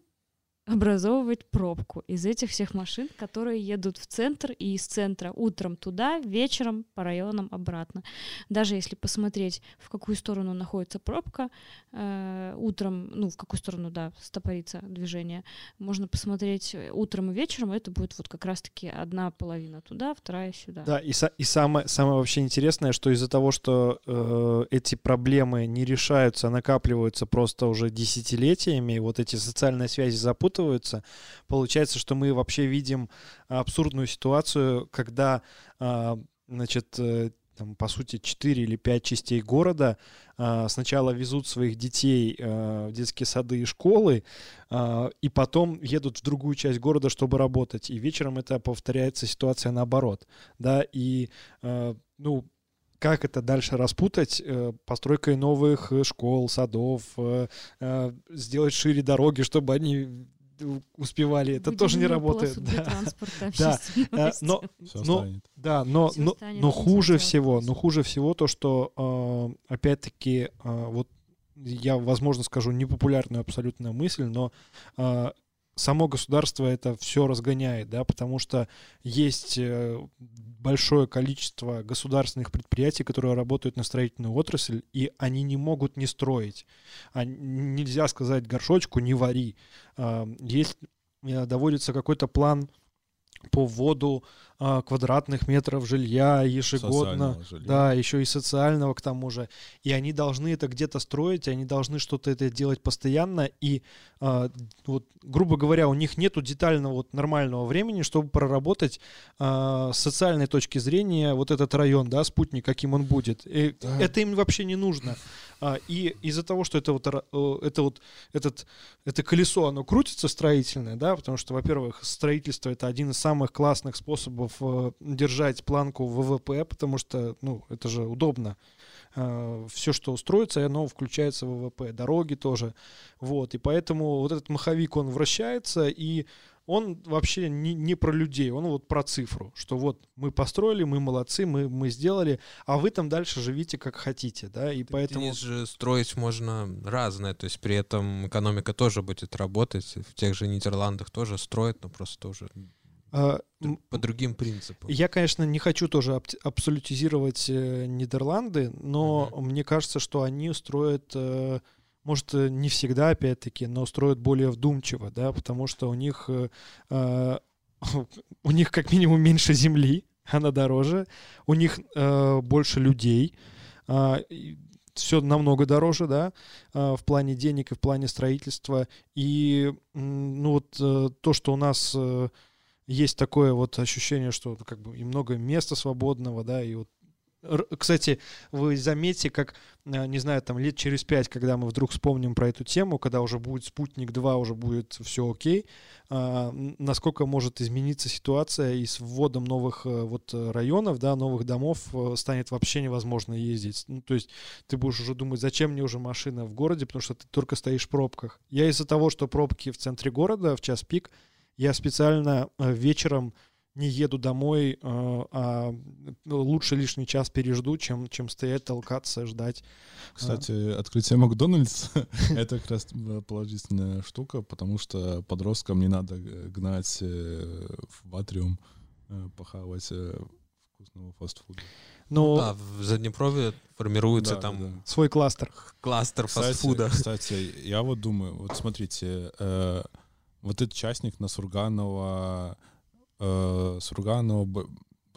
Speaker 4: образовывать пробку из этих всех машин, которые едут в центр и из центра утром туда, вечером по районам обратно. Даже если посмотреть, в какую сторону находится пробка, э, утром, ну, в какую сторону, да, стопорится движение, можно посмотреть э, утром и вечером, это будет вот как раз-таки одна половина туда, вторая сюда.
Speaker 1: Да, и, и самое, самое вообще интересное, что из-за того, что э, эти проблемы не решаются, а накапливаются просто уже десятилетиями, вот эти социальные связи запутываются, получается, что мы вообще видим абсурдную ситуацию, когда, а, значит, э, там, по сути, 4 или 5 частей города а, сначала везут своих детей а, в детские сады и школы, и потом едут в другую часть города, чтобы работать. И вечером это повторяется ситуация наоборот. Да, и, ну, как это дальше распутать? Э, Постройкой новых э, школ, садов, сделать шире дороги, чтобы они успевали. Это тоже не работает. Да.
Speaker 4: транспорта
Speaker 1: Да. Э, но-
Speaker 2: Все
Speaker 1: но-
Speaker 2: станет.
Speaker 1: Да, но, но,
Speaker 4: станет
Speaker 1: но хуже всего, но хуже всего то, что э, опять-таки э, вот я, возможно, скажу непопулярную абсолютно мысль, но э, само государство это все разгоняет, да, потому что есть э, большое количество государственных предприятий, которые работают на строительную отрасль, и они не могут не строить. Н- нельзя сказать горшочку не вари. Есть э, доводится какой-то план по вводу квадратных метров жилья ежегодно.
Speaker 2: Жилья.
Speaker 1: Да, еще и социального к тому же. И они должны это где-то строить, они должны что-то это делать постоянно. И а, вот, грубо говоря, у них нету детального вот нормального времени, чтобы проработать а, с социальной точки зрения вот этот район, да, спутник, каким он будет. И
Speaker 2: Да.
Speaker 1: Это им вообще не нужно. А, и из-за того, что это вот, это вот этот, это колесо, оно крутится строительное, да, потому что, во-первых, строительство это один из самых классных способов э, держать планку ВВП, потому что, ну, это же удобно. Все, что устроится, оно включается в ВВП. Дороги тоже. Вот. И поэтому вот этот маховик, он вращается, и он вообще не, не про людей, он вот про цифру, что вот мы построили, мы молодцы, мы, мы сделали, а вы там дальше живите как хотите, да, и поэтому...
Speaker 3: Здесь же строить можно разное, то есть при этом экономика тоже будет работать. В тех же Нидерландах тоже строят, но просто
Speaker 1: м,
Speaker 3: по другим принципам.
Speaker 1: Я, конечно, не хочу тоже аб- абсолютизировать э, Нидерланды, но мне кажется, что они строят э, может, э, не всегда, опять-таки, но строят более вдумчиво, да, потому что у них, э, у них как минимум меньше земли, она дороже, у них больше людей, э, все намного дороже, да, в плане денег и в плане строительства. И, ну, вот то, что у нас есть такое вот ощущение, что как бы и много места свободного, да, и вот кстати, вы заметите, как, э, не знаю, там лет через пять, когда мы вдруг вспомним про эту тему, когда уже будет спутник 2, уже будет все окей, а, насколько может измениться ситуация и с вводом новых э, вот районов, да, новых домов э, станет вообще невозможно ездить. Ну, то есть ты будешь уже думать, зачем мне уже машина в городе, потому что ты только стоишь в пробках. Я из-за того, что пробки в центре города в час пик, я специально вечером не еду домой, а, а лучше лишний час пережду, чем, чем стоять, толкаться, ждать.
Speaker 2: Кстати, открытие Макдональдс — это как раз положительная штука, потому что подросткам не надо гнать э, в атриум, э, похавать э, вкусного фастфуда.
Speaker 3: Но... Ну да, в Заднепрове формируется да, там да.
Speaker 1: свой кластер.
Speaker 3: Кластер кстати, фастфуда.
Speaker 2: Кстати, я вот думаю, вот смотрите, э, вот этот частник на Сурганова э, Сурганова,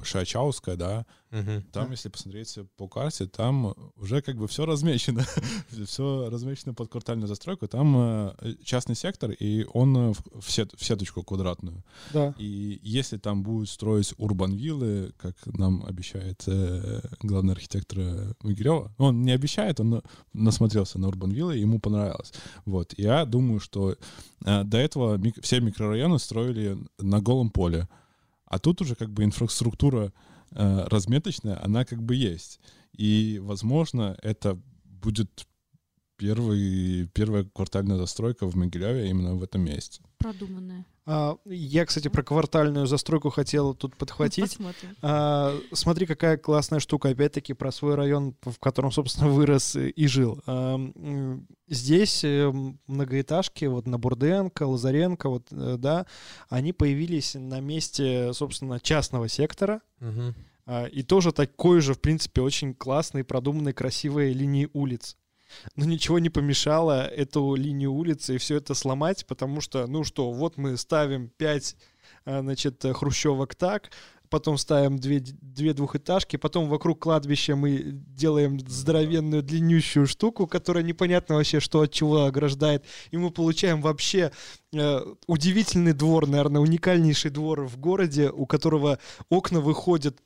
Speaker 2: Шачауская, да, угу. там, если посмотреть по карте, там уже как бы все размечено, все размечено под квартальную застройку, там э, частный сектор, и он в, сет, в сеточку квадратную.
Speaker 1: Да.
Speaker 2: И если там будут строить урбан-виллы, как нам обещает э, главный архитектор Могилева, он не обещает, он насмотрелся на урбан-виллы, ему понравилось. Вот, я думаю, что э, до этого мик- все микрорайоны строили на голом поле, а тут уже как бы инфраструктура э, разметочная, она как бы есть. И, возможно, это будет первый, первая квартальная застройка в Могилеве именно в этом месте.
Speaker 4: Продуманная.
Speaker 1: А, я, кстати, про квартальную застройку хотел тут подхватить. А, смотри, какая классная штука. Опять-таки про свой район, в котором, собственно, вырос и жил. А, здесь э, многоэтажки, вот на Бурденко, Лазаренко, вот, э, да, они появились на месте, собственно, частного сектора.
Speaker 3: Угу.
Speaker 1: И тоже такой же, в принципе, очень классный, продуманный, красивые линии улиц но ничего не помешало эту линию улицы и все это сломать, потому что, ну что, вот мы ставим 5, а, значит, хрущевок так, потом ставим две, две двухэтажки, потом вокруг кладбища мы делаем здоровенную длиннющую штуку, которая непонятно вообще, что от чего ограждает, и мы получаем вообще э, удивительный двор, наверное, уникальнейший двор в городе, у которого окна выходят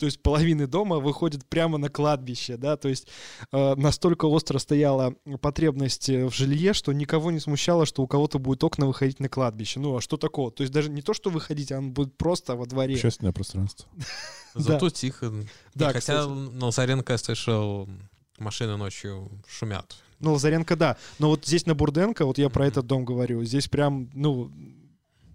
Speaker 1: то есть половины дома выходит прямо на кладбище, да, то есть э, настолько остро стояла потребность э, в жилье, что никого не смущало, что у кого-то будет окна выходить на кладбище. Ну, а что такого? То есть даже не то, что выходить, а он будет просто во дворе.
Speaker 2: Общественное пространство.
Speaker 3: Зато тихо. Да, хотя на Лазаренко я слышал, машины ночью шумят.
Speaker 1: Ну, Лазаренко, да. Но вот здесь на Бурденко, вот я про этот дом говорю, здесь прям, ну,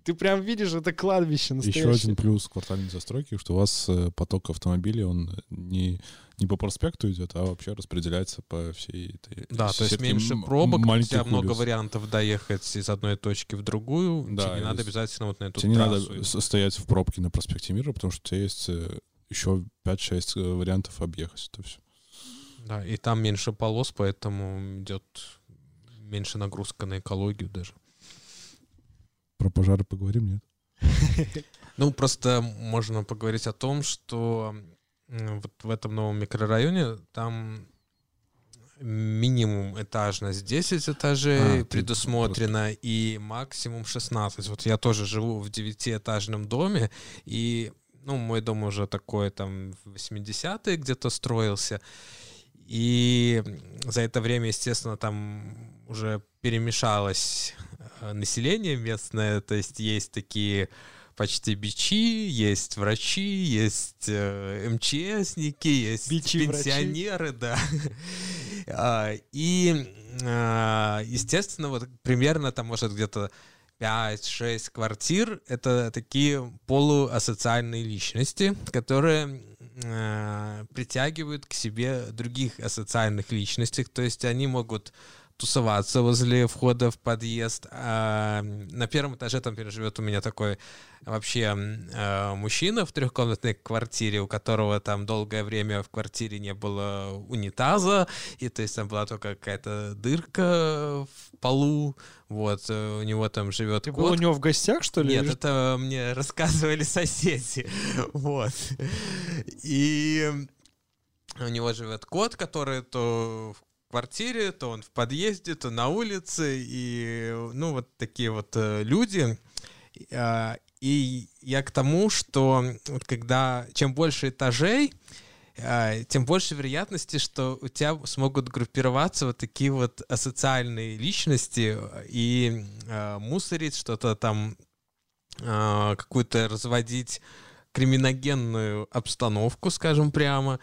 Speaker 1: ты прям видишь, это кладбище настоящее.
Speaker 2: Еще один плюс квартальной застройки, что у вас э, поток автомобилей, он не, не по проспекту идет, а вообще распределяется по всей этой
Speaker 3: Да, то есть меньше пробок, у тебя много вариантов доехать из одной точки в другую, да, тебе не надо обязательно вот на эту
Speaker 2: Тебе не надо стоять в пробке на проспекте Мира, потому что у тебя есть э, еще 5-6 э, вариантов объехать это все.
Speaker 3: Да, и там меньше полос, поэтому идет меньше нагрузка на экологию даже.
Speaker 2: Про пожары поговорим, нет?
Speaker 3: Ну, просто можно поговорить о том, что вот в этом новом микрорайоне там минимум этажность 10 этажей а, предусмотрено и максимум 16. Вот я тоже живу в девятиэтажном доме, и ну, мой дом уже такой там в 80-е где-то строился. И за это время, естественно, там уже перемешалось население местное, то есть есть такие почти бичи, есть врачи, есть э, МЧСники, есть бичи, пенсионеры, врачи. да. А, и, а, естественно, вот примерно там, может, где-то 5-6 квартир — это такие полуасоциальные личности, которые э, притягивают к себе других асоциальных личностей, то есть они могут тусоваться возле входа в подъезд. А на первом этаже там живет у меня такой вообще э, мужчина в трехкомнатной квартире, у которого там долгое время в квартире не было унитаза, и то есть там была только какая-то дырка в полу, вот, э, у него там живет
Speaker 1: Ты
Speaker 3: кот.
Speaker 1: был у него в гостях, что ли?
Speaker 3: Нет, это мне рассказывали соседи. Вот. И у него живет кот, который то в квартире, то он в подъезде, то на улице. И, ну, вот такие вот э, люди. А, И я к тому, что вот когда чем больше этажей, а, тем больше вероятности, что у тебя смогут группироваться вот такие вот асоциальные личности и а, мусорить что-то там, какую-то разводить криминогенную обстановку, скажем прямо.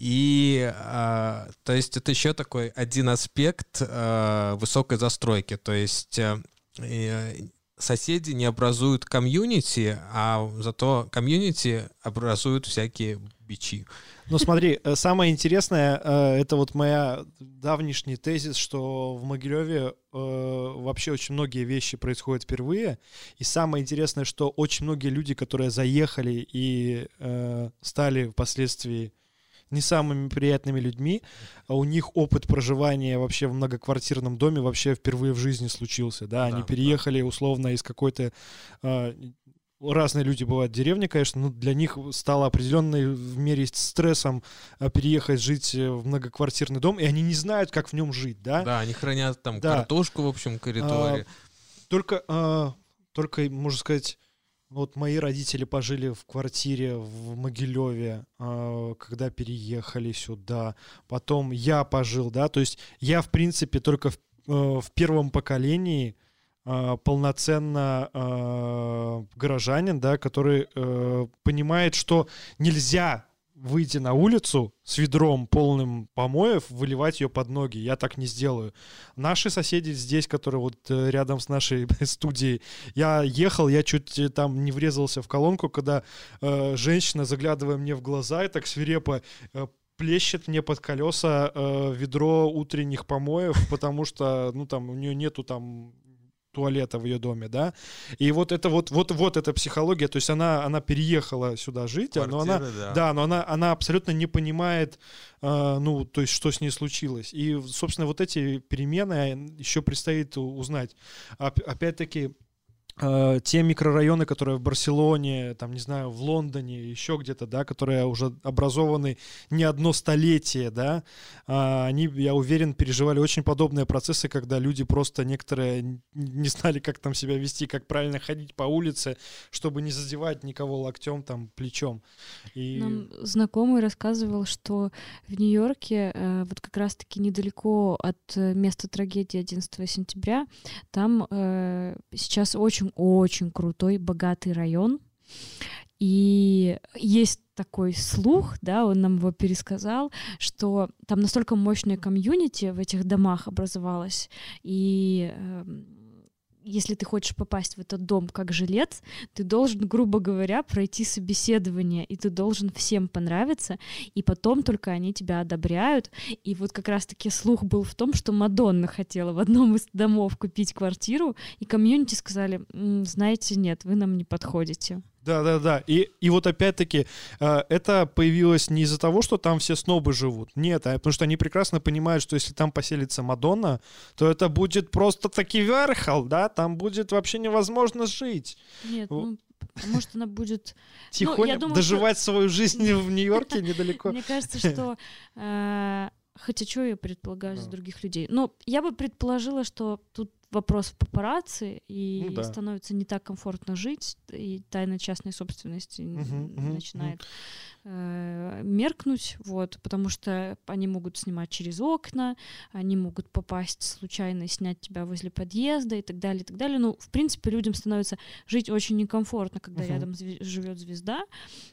Speaker 3: И, а, то есть, это еще такой один аспект а, высокой застройки. То есть, э, э, соседи не образуют комьюнити, а зато комьюнити образуют всякие бичи.
Speaker 1: Ну смотри, э, самое интересное, э, это вот моя давнишний тезис, что в Могилеве э, вообще очень многие вещи происходят впервые. И самое интересное, что очень многие люди, которые заехали и э, стали впоследствии не самыми приятными людьми, а у них опыт проживания вообще в многоквартирном доме вообще впервые в жизни случился, да, они
Speaker 3: Да,
Speaker 1: переехали условно из какой-то э, разные люди бывают в деревне, конечно, но для них стало определенной в мере стрессом э, переехать жить э, в многоквартирный дом, и они не знают, как в нем жить, да?
Speaker 3: Да, они хранят там
Speaker 1: Да.
Speaker 3: картошку в общем коридоре.
Speaker 1: Только, э, только, можно сказать, вот мои родители пожили в квартире в Могилеве, э, когда переехали сюда. Потом я пожил, да, то есть я, в принципе, только в, э, в первом поколении э, полноценно э, горожанин, да, который э, понимает, что нельзя выйти на улицу с ведром полным помоев, выливать ее под ноги. Я так не сделаю. Наши соседи здесь, которые вот э, рядом с нашей студией, я ехал, я чуть э, там не врезался в колонку, когда э, женщина, заглядывая мне в глаза и так свирепо э, плещет мне под колеса э, ведро утренних помоев, потому что, ну, там, у нее нету там туалета в ее доме, да, и вот это вот, вот, вот эта психология, то есть она, она переехала сюда жить, а, но она,
Speaker 3: да.
Speaker 1: да, но она, она абсолютно не понимает, э, ну, то есть, что с ней случилось. И, собственно, вот эти перемены еще предстоит узнать. Оп- опять-таки, э, те микрорайоны, которые в Барселоне, там, не знаю, в Лондоне, еще где-то, да, которые уже образованы не одно столетие, да, а, они, я уверен, переживали очень подобные процессы, когда люди просто некоторые не знали, как там себя вести, как правильно ходить по улице, чтобы не задевать никого локтем, там, плечом. И...
Speaker 4: Нам знакомый рассказывал, что в Нью-Йорке, э, вот как раз-таки недалеко от э, места трагедии 11 сентября, там сейчас очень-очень крутой, богатый район. И есть такой слух, да, он нам его пересказал, что там настолько мощная комьюнити в этих домах образовалась, и эм, если ты хочешь попасть в этот дом как жилец, ты должен, грубо говоря, пройти собеседование, и ты должен всем понравиться, и потом только они тебя одобряют. И вот как раз-таки слух был в том, что Мадонна хотела в одном из домов купить квартиру, и комьюнити сказали, «М, знаете, нет, вы нам не подходите.
Speaker 1: Да, да, да. И, и вот опять-таки, э, это появилось не из-за того, что там все снобы живут. Нет, а потому что они прекрасно понимают, что если там поселится Мадонна, то это будет просто таки верхал, да, там будет вообще невозможно жить.
Speaker 4: Нет, ну, может, она будет...
Speaker 1: Тихонько
Speaker 4: думаю,
Speaker 1: доживать свою жизнь в Нью-Йорке недалеко.
Speaker 4: Мне кажется, что... Хотя что я предполагаю за
Speaker 1: Да.
Speaker 4: других людей? Но я бы предположила, что тут вопрос в папарацци, и
Speaker 1: Ну да.
Speaker 4: становится не так комфортно жить, и тайна частной собственности
Speaker 1: мгм,
Speaker 4: начинает э, меркнуть, вот, потому что они могут снимать через окна, они могут попасть случайно и снять тебя возле подъезда и так далее, и так далее. Ну, в принципе, людям становится жить очень некомфортно, когда
Speaker 1: Мгм.
Speaker 4: рядом зве- живет звезда,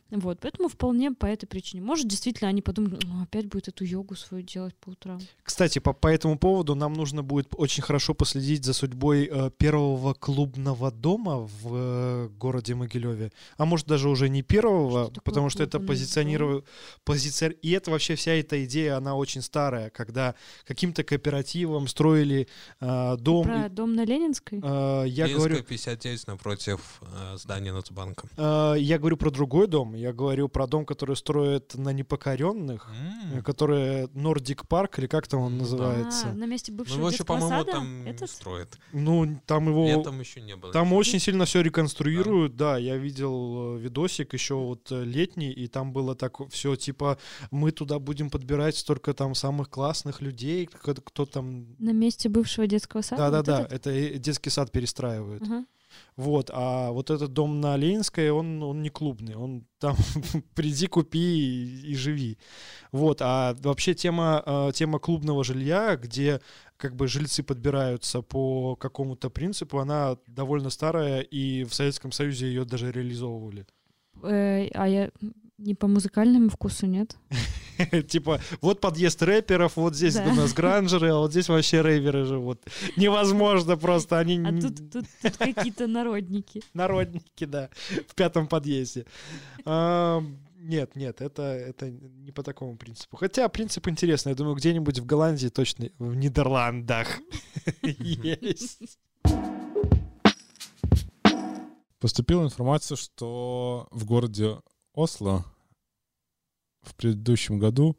Speaker 4: вот, поэтому вполне по этой причине. Может, действительно, они подумают, «Ну, опять будет эту йогу свою делать по утрам.
Speaker 1: Кстати, по, по этому поводу нам нужно будет очень хорошо последить за судьбой э, первого клубного дома в э, городе Могилеве, а может даже уже не первого,
Speaker 4: Что
Speaker 1: потому что это
Speaker 4: клубный
Speaker 1: позиционирую, позиция, и это вообще вся эта идея, она очень старая, когда каким-то кооперативом строили э, дом.
Speaker 4: Про
Speaker 1: и,
Speaker 4: дом на Ленинской?
Speaker 1: э, я
Speaker 3: Ленинская,
Speaker 1: говорю,
Speaker 3: 59 напротив э, здания Нацбанка.
Speaker 1: э, я говорю про другой дом, я говорю про дом, который строят на непокоренных, э, который Нордик Парк или как там он
Speaker 3: Ну да.
Speaker 1: называется.
Speaker 4: А, на месте
Speaker 3: Ну,
Speaker 4: бывшего
Speaker 3: его еще, по-моему, там не
Speaker 4: Этот?
Speaker 3: строят.
Speaker 1: Ну, там его...
Speaker 3: Летом еще не было.
Speaker 1: Там очень сильно все реконструируют, да. Я видел э, видосик еще вот э, летний, и там было так все типа мы туда будем подбирать столько там самых классных людей, кто, кто там.
Speaker 4: На месте бывшего детского сада?
Speaker 1: Да, да,
Speaker 4: Вот
Speaker 1: да. Это детский сад перестраивают.
Speaker 4: Ага.
Speaker 1: Вот, а вот этот дом на Ленинской, он, он не клубный, он там приди, купи и, и живи. Вот, а вообще тема, э, тема клубного жилья, где как бы жильцы подбираются по какому-то принципу, она довольно старая, и в Советском Союзе ее даже реализовывали.
Speaker 4: Э, а я не по музыкальному вкусу, нет?
Speaker 1: Типа, вот подъезд рэперов, вот здесь у нас гранжеры, а вот здесь вообще рейверы живут. Невозможно просто, они
Speaker 4: А тут, какие-то народники.
Speaker 1: Народники, да, в пятом подъезде. Нет, нет, это, это не по такому принципу. Хотя принцип интересный. Я думаю, где-нибудь в Голландии точно, в Нидерландах есть.
Speaker 2: Поступила информация, что в городе Осло в предыдущем году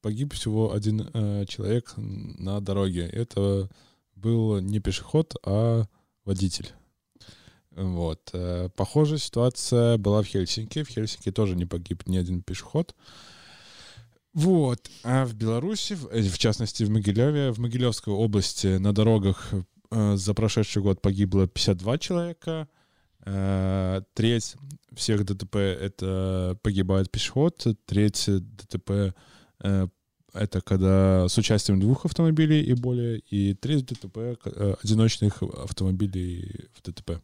Speaker 2: погиб всего один э, человек на дороге. Это был не пешеход, а водитель. Вот. Э, Похожая ситуация была в Хельсинки. В Хельсинки тоже не погиб ни один пешеход. Вот. А в Беларуси, в, э, частности в Могилеве, в Могилевской области на дорогах э, за прошедший год погибло 52 человека. Э, Треть всех ДТП — это погибает пешеход. Треть ДТП э, — это когда с участием двух автомобилей и более. И треть ДТП э, — одиночных автомобилей в ДТП.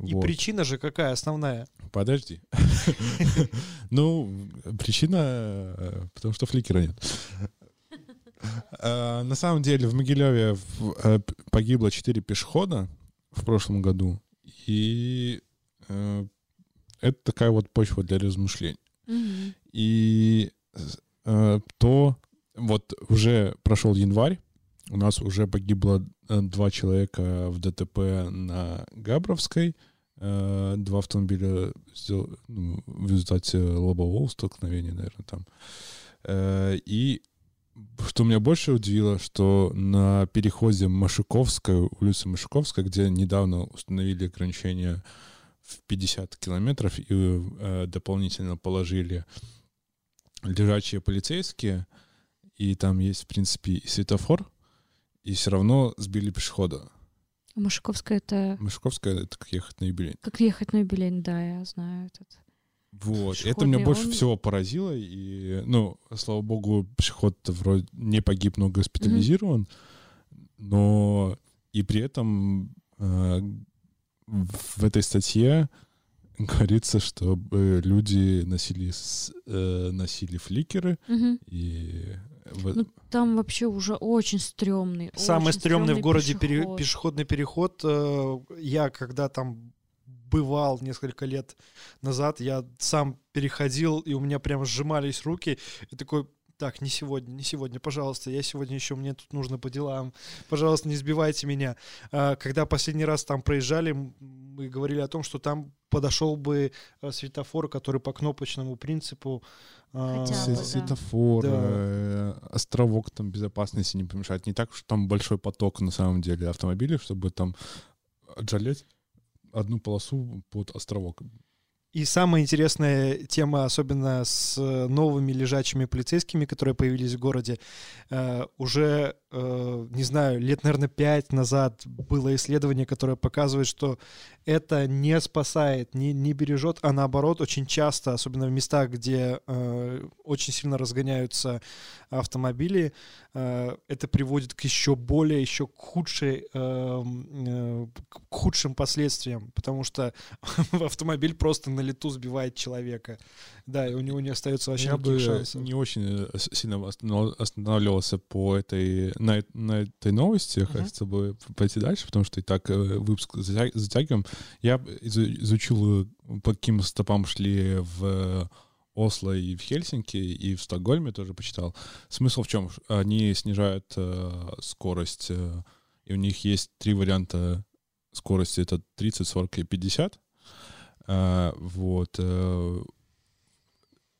Speaker 1: И
Speaker 2: Вот.
Speaker 1: причина же какая основная?
Speaker 2: Подожди. Ну, причина, потому что фликера нет. На самом деле в Могилеве погибло 4 пешехода в прошлом году. И э, это такая вот почва для размышлений.
Speaker 4: Мгм.
Speaker 2: И э, то вот уже прошел январь, у нас уже погибло э, два человека в ДТП на Габровской, э, два автомобиля сдел- ну, в результате лобового столкновения, наверное, там. Э, И что меня больше удивило, что на переходе Машиковская, улица Машиковская, где недавно установили ограничение в 50 километров и э, дополнительно положили лежачие полицейские, и там есть, в принципе, и светофор, и все равно сбили пешехода.
Speaker 4: А Машиковская это
Speaker 2: Машковская — это как ехать на юбилей.
Speaker 4: как ехать на юбилей, да, я знаю этот.
Speaker 2: Вот. Это
Speaker 4: Пешеходный,
Speaker 2: меня больше
Speaker 4: он-
Speaker 2: всего поразило. И, ну, слава богу, пешеход вроде не погиб, но госпитализирован. Но и при этом э, в этой статье говорится, чтобы люди носили, с- э, носили фликеры.
Speaker 4: Мгм.
Speaker 2: И
Speaker 4: Ну, там вообще уже очень стрёмный.
Speaker 1: Самый
Speaker 4: очень
Speaker 1: стрёмный в городе пере-
Speaker 4: пешеход.
Speaker 1: пешеходный переход. э, Я когда там бывал несколько лет назад, я сам переходил, и у меня прям сжимались руки, и такой, так, не сегодня, не сегодня, пожалуйста, я сегодня еще, мне тут нужно по делам, пожалуйста, не сбивайте меня. А, Когда последний раз там проезжали, мы говорили о том, что там подошел бы э, светофор, который по кнопочному принципу а,
Speaker 4: Хотя
Speaker 2: С-
Speaker 4: бы,
Speaker 2: светофор,
Speaker 1: Да.
Speaker 2: э, островок там безопасности не помешает. Не так, что там большой поток на самом деле автомобилей, чтобы там отжалеть одну полосу под островок.
Speaker 1: И самая интересная тема, особенно с новыми лежачими полицейскими, которые появились в городе, э, уже, э, не знаю, лет, наверное, пять назад было исследование, которое показывает, что это не спасает, не, не бережет, а наоборот, очень часто, особенно в местах, где э, очень сильно разгоняются автомобили, э, это приводит к еще более, еще к, худшей, э, э, к худшим последствиям, потому что автомобиль просто на лету сбивает человека. Да, и у него не остается вообще
Speaker 2: Я бы
Speaker 1: шансов.
Speaker 2: не очень э, сильно останавливался по этой на, на этой новости
Speaker 1: Мгм.
Speaker 2: хочется бы пойти дальше, потому что и так э, выпуск затя- затягиваем. Я изу- изучил, э, по каким стопам шли в Осло и в Хельсинки, и в Стокгольме тоже почитал. Смысл в чем? Они снижают э, скорость, э, и у них есть три варианта скорости. Это 30, 40 и 50. Э, вот. э,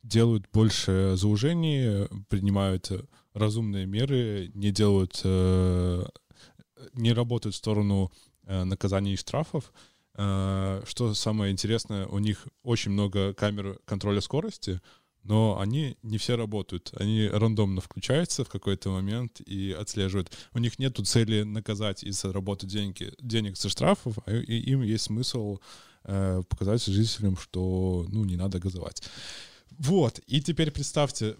Speaker 2: делают больше заужений, принимают разумные меры, не делают, э, не работают в сторону э, наказаний и штрафов. Э, Что самое интересное, у них очень много камер контроля скорости, но они не все работают. Они рандомно включаются в какой-то момент и отслеживают. У них нет цели наказать и заработать деньги, денег со штрафов, а и им есть смысл показать жителям, что ну, не надо газовать. Вот, и теперь представьте,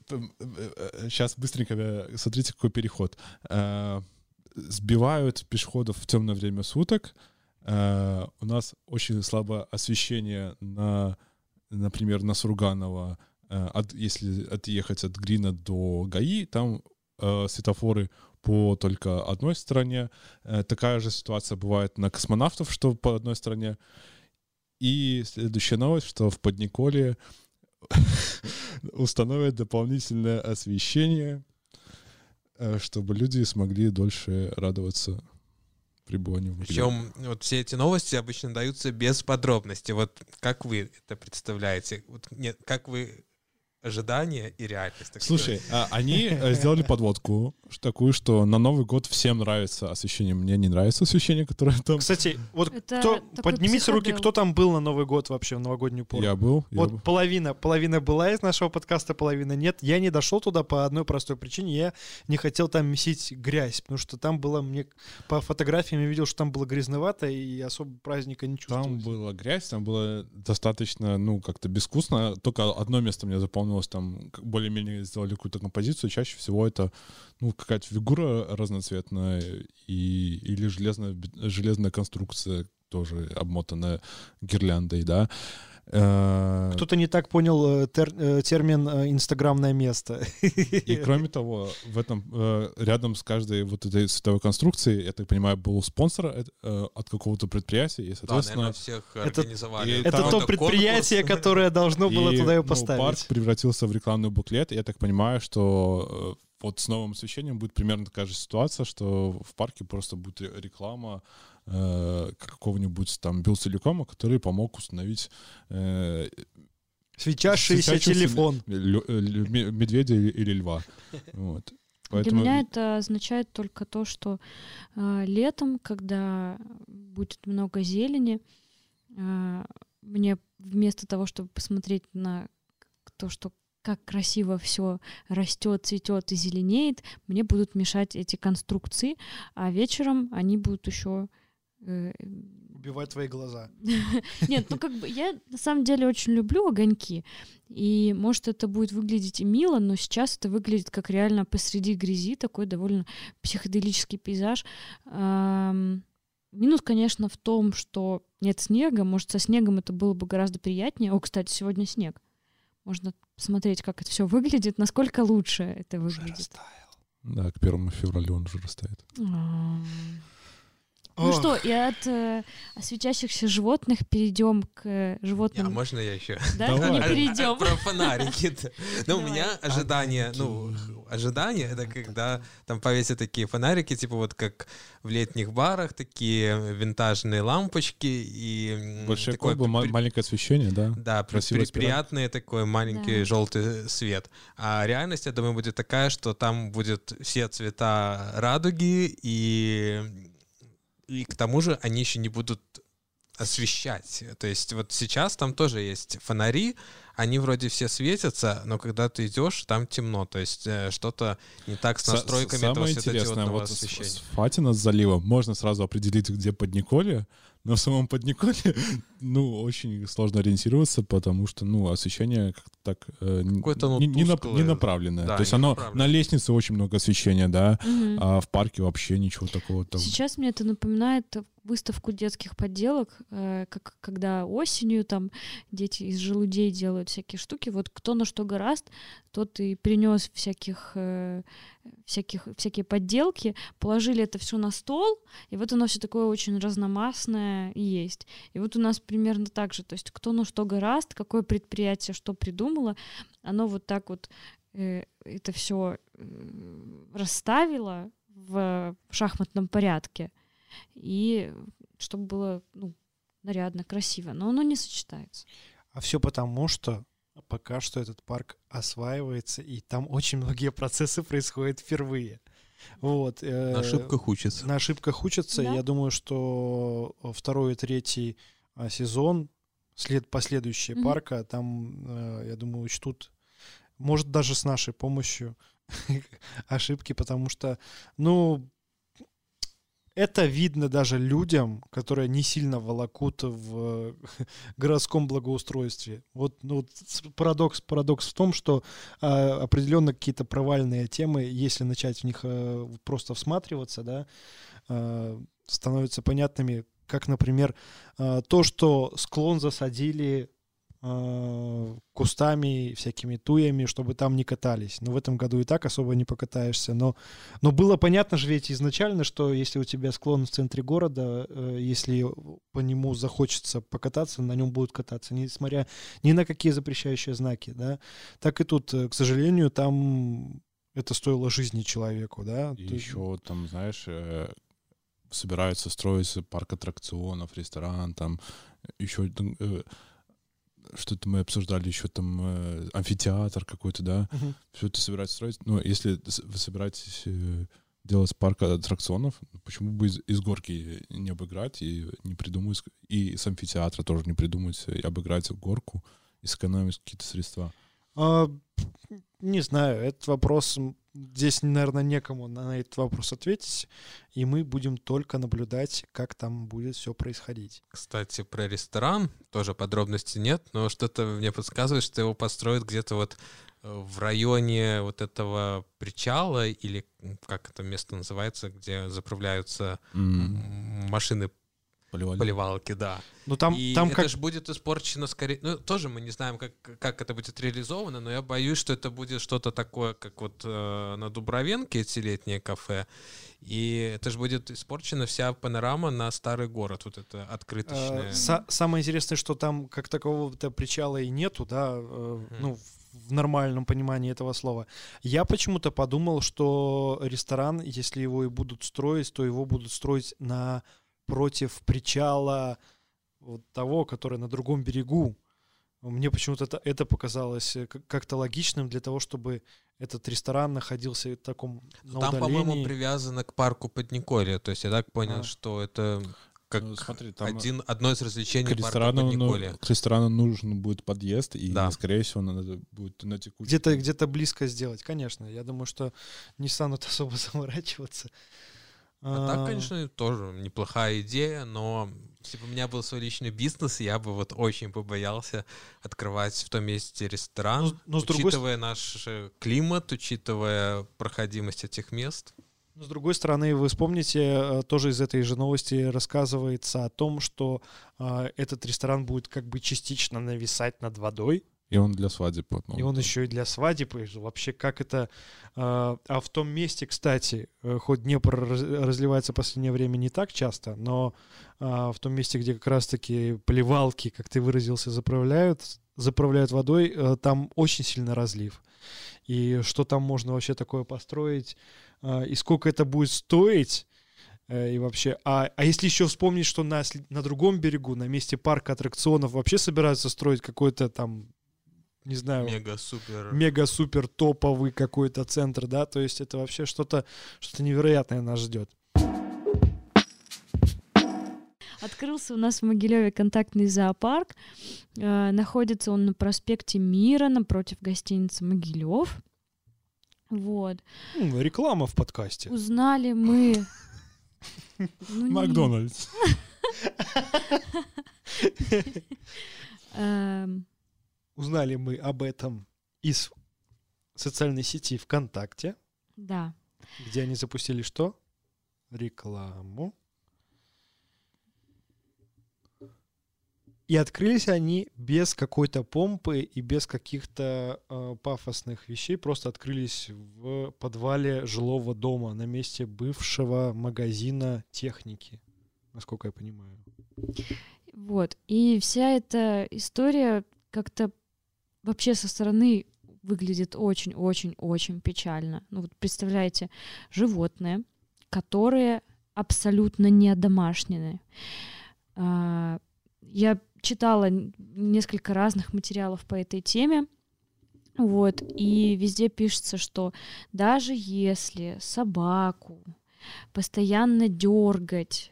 Speaker 2: сейчас быстренько, э, смотрите, какой переход. Э, Сбивают пешеходов в темное время суток. Э, У нас очень слабое освещение на, например, на Сурганова. Э, от- Если отъехать от Грина до ГАИ, там э, светофоры по только одной стороне. Э, Такая же ситуация бывает на космонавтов, что по одной стороне. И следующая новость, что в Подниколе установят дополнительное освещение, э, чтобы люди смогли дольше радоваться пребыванию в Москве.
Speaker 3: Причем вот все эти новости обычно даются без подробностей. Вот как вы это представляете? Вот, нет, как вы ожидания и реальность? так
Speaker 2: Слушай,
Speaker 3: сказать?
Speaker 2: а, они э, сделали подводку такую, что на Новый год всем нравится освещение. Мне не нравится освещение, которое там...
Speaker 1: Кстати, вот
Speaker 4: Это
Speaker 1: кто, поднимите руки,
Speaker 4: психодел.
Speaker 1: кто там был на Новый год вообще, в новогоднюю пору.
Speaker 2: Я был. я
Speaker 1: Вот
Speaker 2: был.
Speaker 1: половина, половина была из нашего подкаста, половина нет. Я не дошел туда по одной простой причине. Я не хотел там месить грязь, потому что там было, мне по фотографиям я видел, что там было грязновато, и особо праздника не
Speaker 2: Там
Speaker 1: чувствовалось.
Speaker 2: была грязь, там было достаточно, ну, как-то безвкусно. Только одно место мне запомнилось, там более-менее сделали какую-то композицию. Чаще всего это, ну, какая-то фигура разноцветная и, или железная, железная конструкция тоже обмотанная гирляндой, да. Э,
Speaker 1: Кто-то не так понял э, тер- э, термин э, «инстаграмное место».
Speaker 2: И кроме того, в этом э, рядом с каждой вот этой световой конструкцией, я так понимаю, был спонсор э, э, от какого-то предприятия, и,
Speaker 3: Да,
Speaker 2: соответственно,
Speaker 3: наверное, всех
Speaker 1: Это-
Speaker 3: организовали.
Speaker 1: Это
Speaker 2: там-
Speaker 1: то предприятие,
Speaker 3: конкурс.
Speaker 1: которое должно было
Speaker 2: И,
Speaker 1: туда ее
Speaker 2: ну,
Speaker 1: поставить.
Speaker 2: парк превратился в рекламный буклет. и Я так понимаю, что э, вот с новым освещением будет примерно такая же ситуация, что в парке просто будет ре- реклама э, какого-нибудь там Белтелекома, который помог установить э,
Speaker 1: светящийся телефон.
Speaker 2: э, медведя или- льва. Вот.
Speaker 4: Для меня это означает только то, что э, летом, когда будет много зелени, э, мне вместо того, чтобы посмотреть на то, что как красиво все растет, цветет и зеленеет, мне будут мешать эти конструкции, а вечером они будут еще
Speaker 1: Убивать твои глаза.
Speaker 4: нет, ну как бы я на самом деле очень люблю огоньки. И может это будет выглядеть и мило, но сейчас это выглядит как реально посреди грязи такой довольно психоделический пейзаж. Минус, конечно, в том, что нет снега. Может, со снегом это было бы гораздо приятнее. О, кстати, сегодня снег. Можно посмотреть, как это все выглядит, насколько лучше это выглядит.
Speaker 2: Да, к первому февралю он уже растает.
Speaker 4: Ну
Speaker 1: Ох.
Speaker 4: что, и от э, светящихся животных перейдем к э,
Speaker 3: Не, а
Speaker 4: животным.
Speaker 3: можно я еще?
Speaker 4: Да,
Speaker 2: Давай.
Speaker 4: не
Speaker 3: А- а-
Speaker 4: перейдем.
Speaker 3: Про фонарики. Ну, у меня ожидание, ну, ожидание, это когда там повесят такие фонарики, типа вот как в летних барах, такие винтажные лампочки и...
Speaker 2: Большие колбы, ма-
Speaker 3: при-
Speaker 2: маленькое освещение, да.
Speaker 3: Да, при- при- приятный такой маленький
Speaker 4: Да.
Speaker 3: желтый свет. А реальность, я думаю, будет такая, что там будет все цвета радуги, и, и к тому же они еще не будут освещать. То есть вот сейчас там тоже есть фонари, они вроде все светятся, но когда ты идешь, там темно. То есть э, что-то не так с настройками этого
Speaker 2: Самое интересное,
Speaker 3: светодиодного
Speaker 2: вот с,
Speaker 3: освещения.
Speaker 2: с Фатина с залива можно сразу определить, где Подниколье, но в самом Подниколе, ну, очень сложно ориентироваться, потому что, ну, освещение как-то так э, н-
Speaker 3: Какое-то оно
Speaker 2: не, не нап-
Speaker 3: тусклое.
Speaker 2: не направленное.
Speaker 3: Да,
Speaker 2: То есть
Speaker 3: не
Speaker 2: оно
Speaker 3: направленное.
Speaker 2: на лестнице очень много освещения, да,
Speaker 4: Мгм.
Speaker 2: а в парке вообще ничего такого там.
Speaker 4: Сейчас мне это напоминает выставку детских подделок, э, как когда осенью там дети из желудей делают всякие штуки. Вот кто на что гораст, тот и принес всяких, э, всяких, всякие подделки, положили это все на стол, и вот оно все такое очень разномастное есть. И вот у нас примерно так же, то есть кто на что гораст, какое предприятие что придумало, оно вот так вот э, это все расставило в шахматном порядке, и чтобы было ну, нарядно, красиво, но оно не сочетается.
Speaker 1: А все потому, что пока что этот парк осваивается, и там очень многие процессы происходят впервые. Вот.
Speaker 3: На ошибках учатся.
Speaker 1: На ошибках учатся. Да? Я думаю, что второй и третий а, сезон, след, последующие mm-hmm. парка, там, э, я думаю, учтут, может, даже с нашей помощью ошибки, потому что, ну, это видно даже людям, которые не сильно волокут в городском благоустройстве. Вот, ну, парадокс, парадокс в том, что э, определенно какие-то провальные темы, если начать в них э, просто всматриваться, да, э, становятся понятными, как, например, э, то, что склон засадили э, кустами, всякими туями, чтобы там не катались. Но в этом году и так особо не покатаешься. Но, но было понятно же ведь изначально, что если у тебя склон в центре города, э, если по нему захочется покататься, на нем будут кататься, несмотря ни на какие запрещающие знаки, да. Так и тут, э, к сожалению, там это стоило жизни человеку, да.
Speaker 2: И Ты... еще там, знаешь, э, собираются строить парк аттракционов, ресторан, там еще э, что-то мы обсуждали еще там э, амфитеатр какой-то, да, uh-huh. все это собирается строить. Но если вы собираетесь э, делать парк аттракционов, почему бы из, из горки не обыграть и не придумать, и с амфитеатра тоже не придумать, и обыграть горку и сэкономить какие-то средства?
Speaker 1: А, не знаю, этот вопрос здесь, наверное, некому на этот вопрос ответить, и мы будем только наблюдать, как там будет все происходить.
Speaker 3: Кстати, про ресторан тоже подробностей нет, но что-то мне подсказывает, что его построят где-то вот э, в районе вот этого причала или как это место называется, где заправляются mm. машины Поливалки. Поливалки, да.
Speaker 1: Ну там,
Speaker 3: и
Speaker 1: там
Speaker 3: это
Speaker 1: как...
Speaker 3: же будет испорчено скорее... Ну, тоже мы не знаем, как, как это будет реализовано, но я боюсь, что это будет что-то такое, как вот э, на Дубровенке эти летние кафе. И это же будет испорчена вся панорама на старый город, вот это открыточное.
Speaker 1: Э, самое интересное, что там как такового-то причала и нету, да, э, ну, в нормальном понимании этого слова. Я почему-то подумал, что ресторан, если его и будут строить, то его будут строить на против причала вот того, который на другом берегу. Мне почему-то это, это показалось э, как-то логичным для того, чтобы этот ресторан находился в таком на
Speaker 3: Там, по-моему, привязано к парку Подниколья. То есть я так понял, а. что это как ну,
Speaker 2: смотри,
Speaker 3: там один, одно из развлечений
Speaker 2: к ресторану, ну, к ресторану нужен будет подъезд, и, да. скорее всего, надо будет на текущий...
Speaker 1: Где-то где близко сделать, конечно. Я думаю, что не станут особо заморачиваться.
Speaker 3: А так, конечно, тоже неплохая идея, но если бы у меня был свой личный бизнес, я бы вот очень побоялся открывать в том месте ресторан, но, но учитывая другой... наш климат, учитывая проходимость этих мест.
Speaker 1: Но с другой стороны, вы вспомните, э, тоже из этой же новости рассказывается о том, что э, этот ресторан будет как бы частично нависать над водой,
Speaker 2: и он для свадеб.
Speaker 1: Ну, и он еще и для свадеб. И вообще, как это... А, а в том месте, кстати, э, хоть Днепр разливается в последнее время не так часто, но а, в том месте, где как раз-таки поливалки, как ты выразился, заправляют, заправляют водой, э, там очень сильно разлив. И что там можно вообще такое построить, а, и сколько это будет стоить, э, и вообще, а, а если еще вспомнить, что на, на другом берегу, на месте парка аттракционов вообще собираются строить какой-то там не знаю,
Speaker 3: мега-супер
Speaker 1: мега-супер топовый какой-то центр, да, то есть это вообще что-то что невероятное нас ждет.
Speaker 4: Открылся у нас в Могилеве контактный зоопарк. Э, находится он на проспекте Мира, напротив гостиницы Могилев. Вот.
Speaker 1: реклама в подкасте.
Speaker 4: Узнали мы...
Speaker 2: Ну, Макдональдс.
Speaker 1: Узнали мы об этом из социальной сети ВКонтакте.
Speaker 4: Да.
Speaker 1: Где они запустили что? Рекламу. И открылись они без какой-то помпы и без каких-то э, пафосных вещей, просто открылись в подвале жилого дома на месте бывшего магазина техники, насколько я понимаю.
Speaker 4: Вот. И вся эта история как-то вообще со стороны выглядит очень-очень-очень печально. Ну вот представляете, животные, которые абсолютно не одомашнены. А, я читала несколько разных материалов по этой теме, вот, и везде пишется, что даже если собаку постоянно дергать,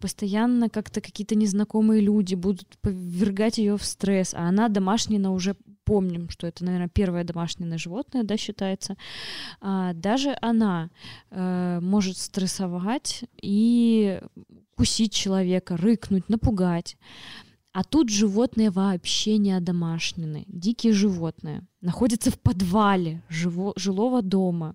Speaker 4: постоянно как-то какие-то незнакомые люди будут повергать ее в стресс, а она домашняя уже помним, что это, наверное, первое домашнее животное, да, считается, а, даже она э, может стрессовать и кусить человека, рыкнуть, напугать. А тут животные вообще не одомашнены, дикие животные. Находятся в подвале живо, жилого дома.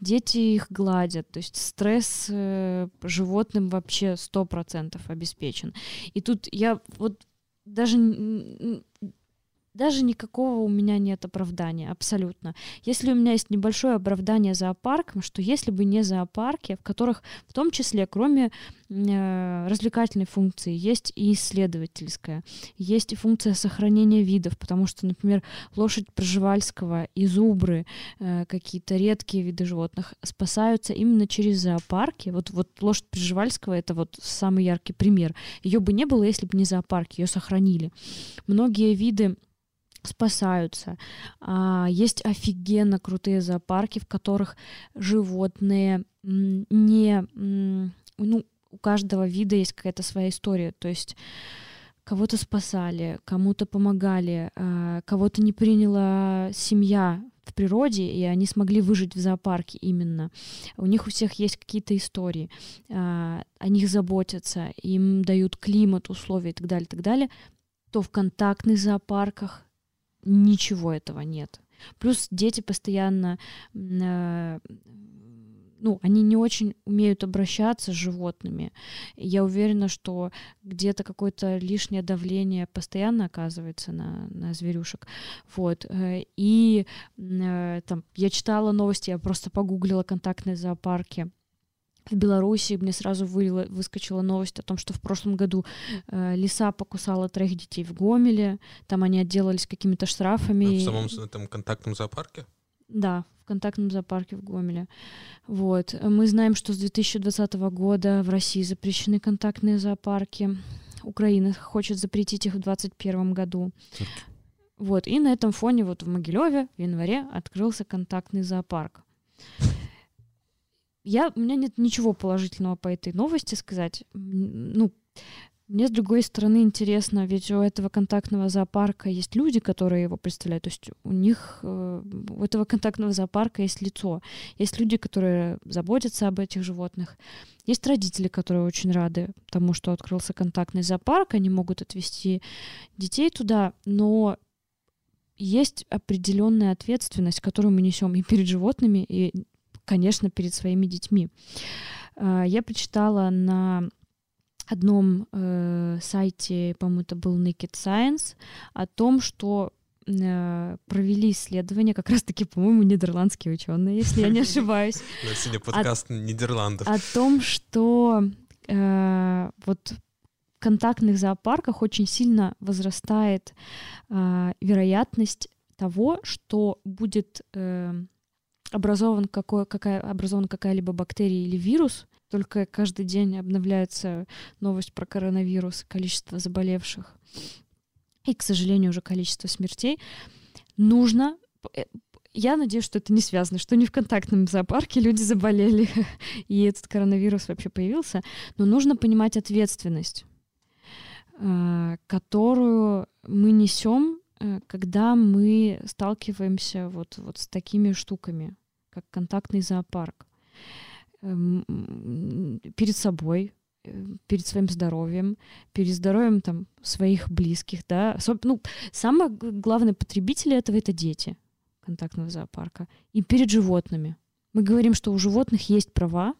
Speaker 4: Дети их гладят. То есть стресс э, животным вообще сто процентов обеспечен. И тут я вот даже даже никакого у меня нет оправдания, абсолютно. Если у меня есть небольшое оправдание зоопарком, что если бы не зоопарки, в которых в том числе, кроме э, развлекательной функции, есть и исследовательская, есть и функция сохранения видов, потому что, например, лошадь Проживальского и зубры, э, какие-то редкие виды животных спасаются именно через зоопарки. Вот, вот лошадь Проживальского — это вот самый яркий пример. Ее бы не было, если бы не зоопарки, ее сохранили. Многие виды спасаются. А, есть офигенно крутые зоопарки, в которых животные не... Ну, у каждого вида есть какая-то своя история. То есть кого-то спасали, кому-то помогали, а, кого-то не приняла семья в природе, и они смогли выжить в зоопарке именно. У них у всех есть какие-то истории, а, о них заботятся, им дают климат, условия и так далее, и так далее, то в контактных зоопарках ничего этого нет. Плюс дети постоянно, э, ну, они не очень умеют обращаться с животными. Я уверена, что где-то какое-то лишнее давление постоянно оказывается на, на зверюшек. Вот. Э, и э, там я читала новости, я просто погуглила контактные зоопарки в Беларуси мне сразу вы, выскочила новость о том, что в прошлом году э, лиса покусала троих детей в Гомеле, там они отделались какими-то штрафами.
Speaker 3: А в самом этом контактном зоопарке?
Speaker 4: Да, в контактном зоопарке в Гомеле. Вот. Мы знаем, что с 2020 года в России запрещены контактные зоопарки. Украина хочет запретить их в 2021 году. Вот. И на этом фоне вот в Могилеве в январе открылся контактный зоопарк я, у меня нет ничего положительного по этой новости сказать. Ну, мне, с другой стороны, интересно, ведь у этого контактного зоопарка есть люди, которые его представляют. То есть у них, э, у этого контактного зоопарка есть лицо. Есть люди, которые заботятся об этих животных. Есть родители, которые очень рады тому, что открылся контактный зоопарк. Они могут отвести детей туда, но есть определенная ответственность, которую мы несем и перед животными, и конечно, перед своими детьми. А, я прочитала на одном э, сайте, по-моему, это был Naked Science, о том, что э, провели исследование, как раз-таки, по-моему, нидерландские ученые, если я не ошибаюсь.
Speaker 3: Сегодня подкаст Нидерландов.
Speaker 4: О том, что э, вот в контактных зоопарках очень сильно возрастает вероятность того, что будет образован какой, какая, образована какая-либо бактерия или вирус, только каждый день обновляется новость про коронавирус, количество заболевших и, к сожалению, уже количество смертей, нужно э, я надеюсь, что это не связано, что не в контактном зоопарке люди заболели, и этот коронавирус вообще появился. Но нужно понимать ответственность, э, которую мы несем, э, когда мы сталкиваемся вот, вот с такими штуками как контактный зоопарк. Эм, перед собой, э, перед своим здоровьем, перед здоровьем там своих близких, да. Ну, самые главные потребители этого — это дети контактного зоопарка. И перед животными. Мы говорим, что у животных есть права,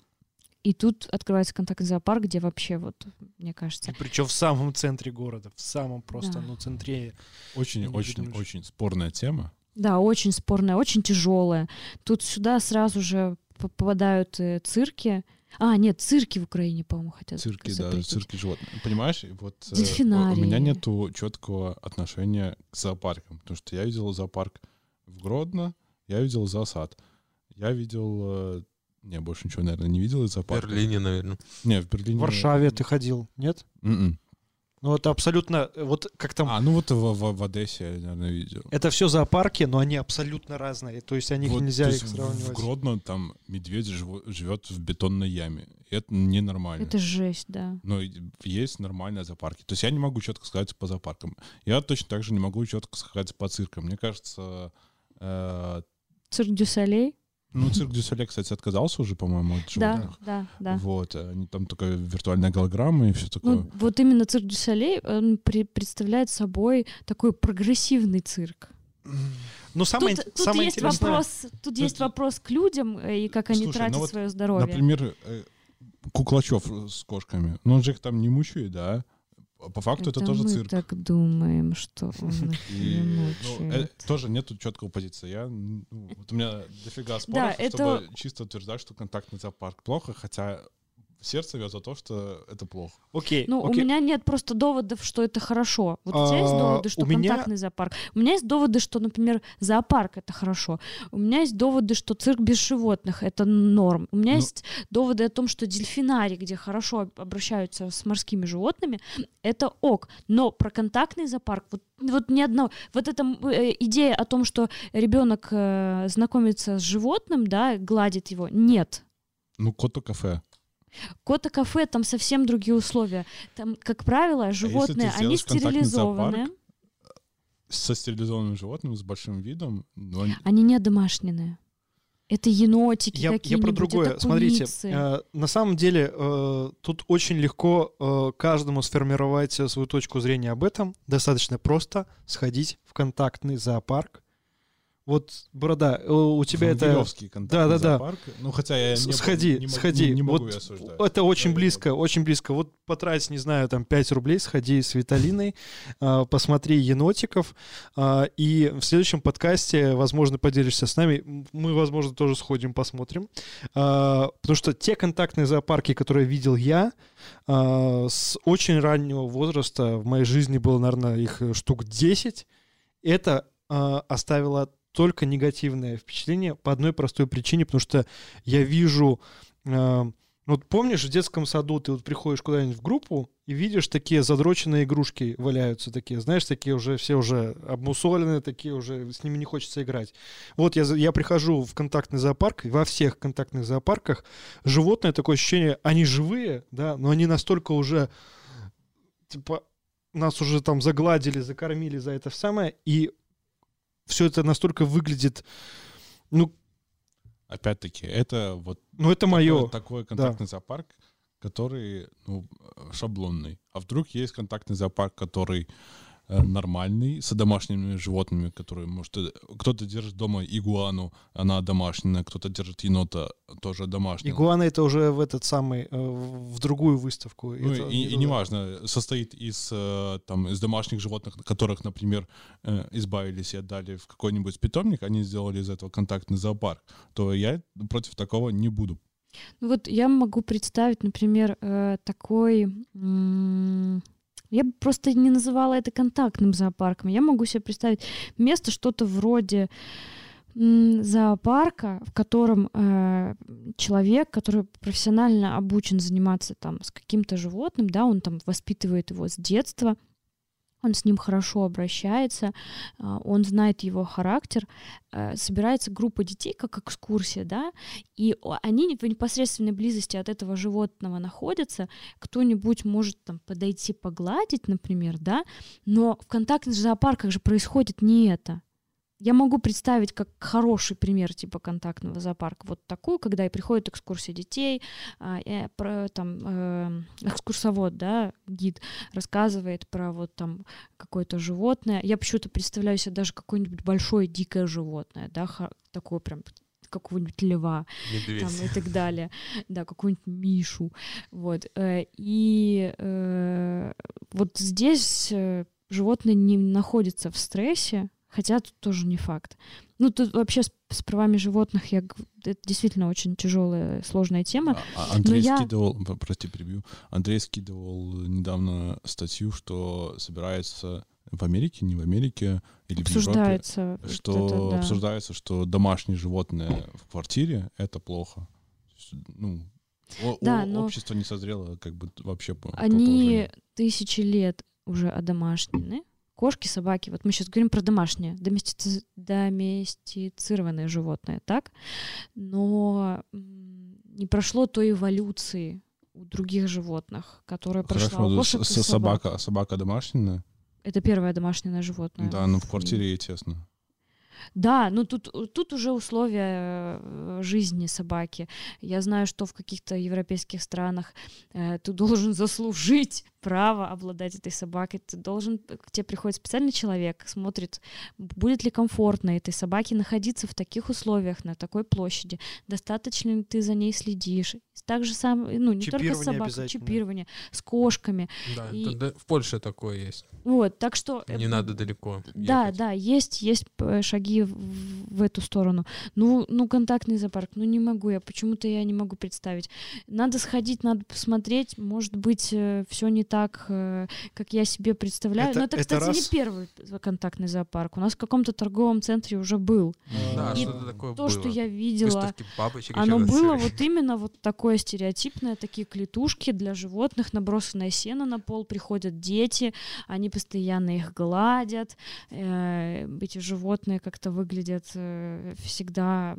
Speaker 4: И тут открывается контактный зоопарк, где вообще вот, мне кажется...
Speaker 1: Причем в самом центре города, в самом просто,
Speaker 4: Да.
Speaker 1: ну, центре.
Speaker 2: Очень, очень, очень спорная тема.
Speaker 4: Да, очень спорная, очень тяжелая. Тут сюда сразу же попадают э, цирки. А, нет, цирки в Украине, по-моему, хотят
Speaker 2: Цирки, да,
Speaker 4: запретить.
Speaker 2: цирки животных. Понимаешь, вот э,
Speaker 4: Дельфинарии.
Speaker 2: у меня нету четкого отношения к зоопаркам, потому что я видел зоопарк в Гродно, я видел зоосад. Я видел... э, Не, больше ничего, наверное, не видел из
Speaker 3: В
Speaker 2: зоопарка.
Speaker 3: Берлине, наверное.
Speaker 2: Не, в Берлине...
Speaker 1: В Варшаве ты ходил, нет?
Speaker 2: М-м.
Speaker 1: Ну, это абсолютно, э, вот как там,
Speaker 2: А, ну вот в, в- в Одессе я, наверное, видел.
Speaker 1: это все зоопарки, но они абсолютно разные, то есть они
Speaker 2: Вот,
Speaker 1: нельзя их сравнивать.
Speaker 2: В Гродно там медведь живет в бетонной яме. Это ненормально.
Speaker 4: Это жесть, да.
Speaker 2: Но есть нормальные зоопарки. То есть я не могу четко сказать по зоопаркам. Я точно так же не могу четко сказать по циркам. Мне кажется, э,
Speaker 4: Цирк дю Солей?
Speaker 2: Ну, цирк Дю кстати, отказался уже, по-моему, от
Speaker 4: Да,
Speaker 2: животных.
Speaker 4: да, да.
Speaker 2: Вот, они там такая виртуальная голограмма и все такое.
Speaker 4: Ну, вот именно цирк дю Солей, он при- представляет собой такой прогрессивный цирк.
Speaker 1: Ну, самое,
Speaker 4: тут тут
Speaker 1: самое
Speaker 4: есть
Speaker 1: интересное...
Speaker 4: вопрос, тут есть вопрос к людям э, и как они
Speaker 2: Слушай, ну
Speaker 4: тратят
Speaker 2: вот,
Speaker 4: свое здоровье.
Speaker 2: Например, э, Куклачев с кошками. Ну, он же их там не мучает, да? По факту это, тоже
Speaker 4: мы
Speaker 2: цирк.
Speaker 4: так думаем, что он их не
Speaker 2: ну, э,
Speaker 4: мучает.
Speaker 2: тоже нету четкого позиции. Я, ну, вот у меня дофига
Speaker 4: Да,
Speaker 2: споров,
Speaker 4: это-
Speaker 2: чтобы чисто утверждать, что контактный зоопарк плохо, хотя сердце вез за то, что это плохо.
Speaker 1: Окей,
Speaker 4: Ну,
Speaker 1: окей.
Speaker 4: у меня нет просто доводов, что это хорошо. Вот у тебя есть
Speaker 1: А,
Speaker 4: доводы, что
Speaker 1: у меня-
Speaker 4: контактный зоопарк? У меня есть доводы, что, например, зоопарк — это хорошо. У меня есть доводы, что цирк без животных — это норм. У меня
Speaker 2: Ну-
Speaker 4: есть доводы о том, что дельфинарий, где хорошо об- обращаются с морскими животными, это ок. Но про контактный зоопарк вот, вот ни одно... Вот эта э, идея о том, что ребенок э, знакомится с животным, да, гладит его, нет.
Speaker 2: Ну, кото кафе.
Speaker 4: Кота кафе там совсем другие условия. Там, как правило, животные, они
Speaker 2: сделаешь контактный
Speaker 4: стерилизованы,
Speaker 2: зоопарк, Со стерилизованным животным, с большим видом. но они-
Speaker 4: они не домашние. Это енотики
Speaker 1: Я, я
Speaker 4: какие-нибудь,
Speaker 1: про другое.
Speaker 4: это
Speaker 1: Смотрите, э, на самом деле э, тут очень легко э, каждому сформировать э, свою точку зрения об этом. Достаточно просто сходить в контактный зоопарк. Вот, Борода, э, у тебя это...
Speaker 2: Контактный
Speaker 1: Да-да-да.
Speaker 2: зоопарк. Ну, хотя я не,
Speaker 1: сходи,
Speaker 2: не, могу-
Speaker 1: сходи.
Speaker 2: Не, не могу
Speaker 1: Вот
Speaker 2: осуждать.
Speaker 1: Это очень
Speaker 2: Да,
Speaker 1: близко, очень близко. Вот потрать, не знаю, там 5 рублей, сходи с Виталиной, а, посмотри енотиков, а, и в следующем подкасте, возможно, поделишься с нами. Мы, возможно, тоже сходим, посмотрим. А, Потому что те контактные зоопарки, которые видел я, с очень раннего возраста, в моей жизни было, наверное, их штук 10, это оставило только негативное впечатление по одной простой причине, потому что я вижу а, вот помнишь, в детском саду ты вот приходишь куда-нибудь в группу и видишь такие задроченные игрушки валяются такие, знаешь, такие уже все уже обмусоленные, такие уже с ними не хочется играть. Вот я, я прихожу в контактный зоопарк, и во всех контактных зоопарках животные, такое ощущение, они живые, да, но они настолько уже, типа, нас уже там загладили, закормили за это самое, и все это настолько выглядит, ну,
Speaker 2: Опять-таки, это вот
Speaker 1: ну это мое.
Speaker 2: такой, контактный зоопарк, который ну, шаблонный. А вдруг есть контактный зоопарк, который нормальный, с домашними животными, которые, может, э, кто-то держит дома игуану, она домашняя, кто-то держит енота, тоже домашнего.
Speaker 1: Игуана это уже в этот самый, э, в другую выставку.
Speaker 2: Ну,
Speaker 1: Это
Speaker 2: и,
Speaker 1: не
Speaker 2: и неважно, состоит из, э, там, из домашних животных, которых, например, э, избавились и отдали в какой-нибудь питомник, они сделали из этого контактный зоопарк, то я против такого не буду.
Speaker 4: Ну вот я могу представить, например, э, такой... Я бы просто не называла это контактным зоопарком. Я могу себе представить место что-то вроде зоопарка, в котором э, человек, который профессионально обучен заниматься там с каким-то животным, да, он там воспитывает его с детства, он с ним хорошо обращается, а, он знает его характер, э, собирается группа детей, как экскурсия, да, и они в непосредственной близости от этого животного находятся, кто-нибудь может там подойти погладить, например, да, но в контактных зоопарках же происходит не это. Я могу представить как хороший пример типа контактного зоопарка вот такую, когда и приходит экскурсия детей, а, э, про, там э, экскурсовод, да, гид рассказывает про вот там какое-то животное. Я почему-то представляю себе даже какое-нибудь большое дикое животное, да, такое прям какого-нибудь льва
Speaker 3: Медведь.
Speaker 4: там, и так далее. Да, какую-нибудь Мишу. Вот. э, И э, вот здесь э, животное не находится в стрессе, хотя тут тоже не факт. Ну, тут вообще с, с правами животных я, это действительно очень тяжелая, сложная тема.
Speaker 2: А- а Андрей
Speaker 4: я-
Speaker 2: скидывал, п- прости, перебью. Андрей скидывал недавно статью, что собирается в Америке, не в Америке, или в Европе,
Speaker 4: Обсуждается.
Speaker 2: что
Speaker 4: это, да.
Speaker 2: обсуждается, что домашние животные в квартире это плохо. Ну,
Speaker 4: Да,
Speaker 2: о-
Speaker 4: но-
Speaker 2: общество не созрело как бы вообще по
Speaker 4: Они
Speaker 2: положению.
Speaker 4: тысячи лет уже одомашнены. Кошки, собаки, вот мы сейчас говорим про домашние, доместици- доместицированные животные, так? Но не прошло той эволюции у других животных, которая прошла
Speaker 2: Хорошо,
Speaker 4: у кошек
Speaker 2: с-
Speaker 4: и собак.
Speaker 2: собака, собака домашняя?
Speaker 4: Это первое домашнее животное.
Speaker 2: Да, но в квартире ей тесно.
Speaker 4: Да, ну тут, тут уже условия э, жизни собаки. Я знаю, что в каких-то европейских странах э, ты должен заслужить право обладать этой собакой. Ты должен, к тебе приходит специальный человек, смотрит, будет ли комфортно этой собаке находиться в таких условиях, на такой площади, достаточно ли ты за ней следишь. Так же сам, ну не только с
Speaker 1: Чипирование
Speaker 4: собакой, чипирование, с кошками.
Speaker 3: Да,
Speaker 4: И-
Speaker 3: в Польше такое есть.
Speaker 4: Вот, так что... э,
Speaker 3: Не надо далеко.
Speaker 4: да,
Speaker 3: ехать.
Speaker 4: да, есть, есть э, шаги в, в эту сторону. Ну, ну, контактный зоопарк, ну не могу я, почему-то я не могу представить. Надо сходить, надо посмотреть, может быть, все не так, э, как я себе представляю.
Speaker 1: Это-
Speaker 4: Но это,
Speaker 1: это
Speaker 4: кстати,
Speaker 1: раз.
Speaker 4: не первый контактный зоопарк. У нас в каком-то торговом центре уже был.
Speaker 3: Да,
Speaker 4: И
Speaker 3: что-то такое
Speaker 4: То,
Speaker 3: было.
Speaker 4: что я видела,
Speaker 3: бабочек
Speaker 4: оно было вот именно вот такое стереотипное, такие клетушки для животных, набросанное сено на пол, приходят дети, они постоянно их гладят, э, эти животные как-то выглядят э, всегда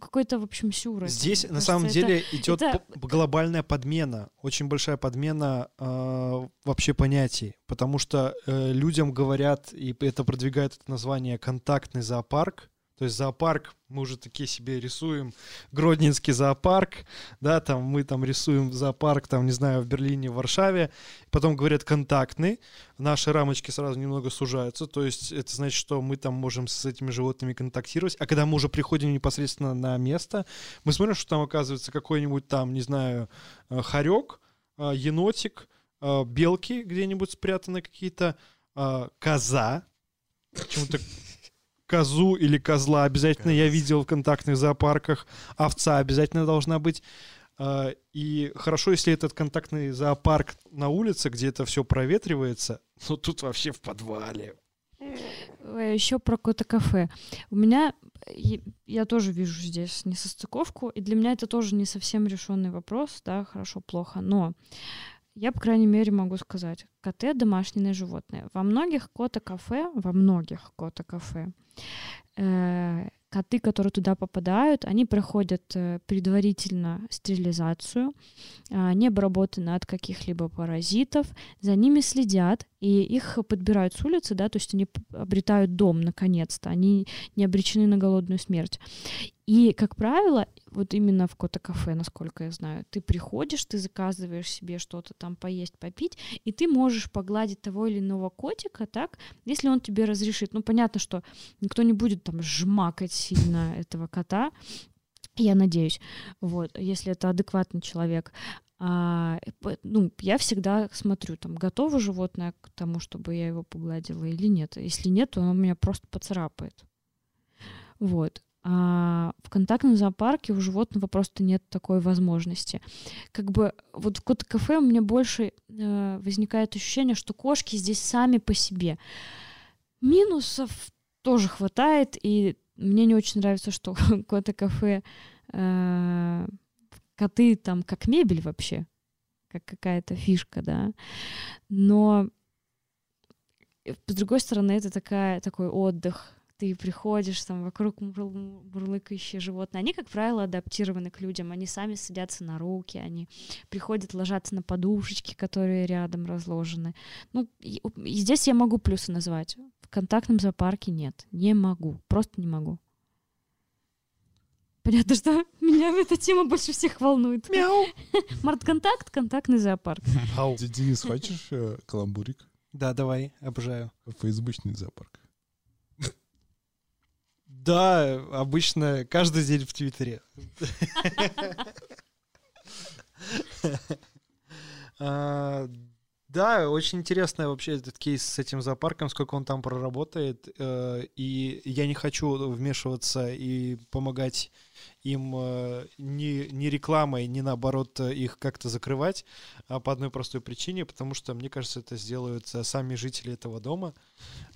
Speaker 4: какой-то, в общем, сюр.
Speaker 1: Здесь
Speaker 4: мне
Speaker 1: на
Speaker 4: кажется,
Speaker 1: самом
Speaker 4: это-
Speaker 1: деле идет
Speaker 4: это-
Speaker 1: глобальная подмена, очень большая подмена э, вообще понятий, потому что э, людям говорят, и это продвигает это название контактный зоопарк, то есть зоопарк, мы уже такие себе рисуем, Гродненский зоопарк, да, там мы там рисуем зоопарк, там, не знаю, в Берлине, в Варшаве, потом говорят контактный, наши рамочки сразу немного сужаются, то есть это значит, что мы там можем с этими животными контактировать, а когда мы уже приходим непосредственно на место, мы смотрим, что там оказывается какой-нибудь там, не знаю, э, хорек, э, енотик, э, белки где-нибудь спрятаны какие-то, коза, почему-то козу или козла обязательно я
Speaker 3: Коза.
Speaker 1: видел в контактных зоопарках, овца обязательно должна быть. Э, И хорошо, если этот контактный зоопарк на улице, где это все проветривается, но тут вообще в подвале.
Speaker 4: Еще про кота-кафе. У меня, я тоже вижу здесь несостыковку, и для меня это тоже не совсем решенный вопрос, да, хорошо, плохо, но я, по крайней мере, могу сказать, коты — домашние животные. Во многих кота-кафе, во многих кота-кафе, э, коты, которые туда попадают, они проходят э, предварительно стерилизацию, а, они обработаны от каких-либо паразитов, за ними следят, и их подбирают с улицы, да, то есть они обретают дом наконец-то, они не обречены на голодную смерть. И, как правило, вот именно в кота-кафе, насколько я знаю, ты приходишь, ты заказываешь себе что-то там поесть, попить, и ты можешь погладить того или иного котика, так, если он тебе разрешит. Ну, понятно, что никто не будет там жмакать сильно этого кота, я надеюсь, вот, если это адекватный человек. А, ну, я всегда смотрю, там, готово животное к тому, чтобы я его погладила или нет. Если нет, то оно меня просто поцарапает. Вот. А в контактном зоопарке у животного просто нет такой возможности. Как бы вот в кот-кафе у меня больше э, возникает ощущение, что кошки здесь сами по себе. Минусов тоже хватает, и мне не очень нравится, что кота-кафе э, коты там как мебель вообще, как какая-то фишка, да. Но э, с другой стороны, это такая, такой отдых. Ты приходишь, там вокруг мурлыкающие животные. Они, как правило, адаптированы к людям. Они сами садятся на руки, они приходят ложатся на подушечки, которые рядом разложены. Ну, и, и здесь я могу плюсы назвать. В контактном зоопарке нет. Не могу. Просто не могу. Понятно, что меня эта тема больше всех волнует.
Speaker 1: Мяу.
Speaker 4: Март-контакт, контактный зоопарк.
Speaker 2: Денис, хочешь э, каламбурик?
Speaker 1: Да, давай, обожаю.
Speaker 2: Фейсбучный зоопарк.
Speaker 1: Да, обычно каждый день в Твиттере. А, Да, очень интересно вообще этот кейс с этим зоопарком, сколько он там проработает. э, И я не хочу вмешиваться и помогать им э, ни, ни рекламой, ни наоборот э, их как-то закрывать а по одной простой причине, потому что, мне кажется, это сделают сами жители этого дома,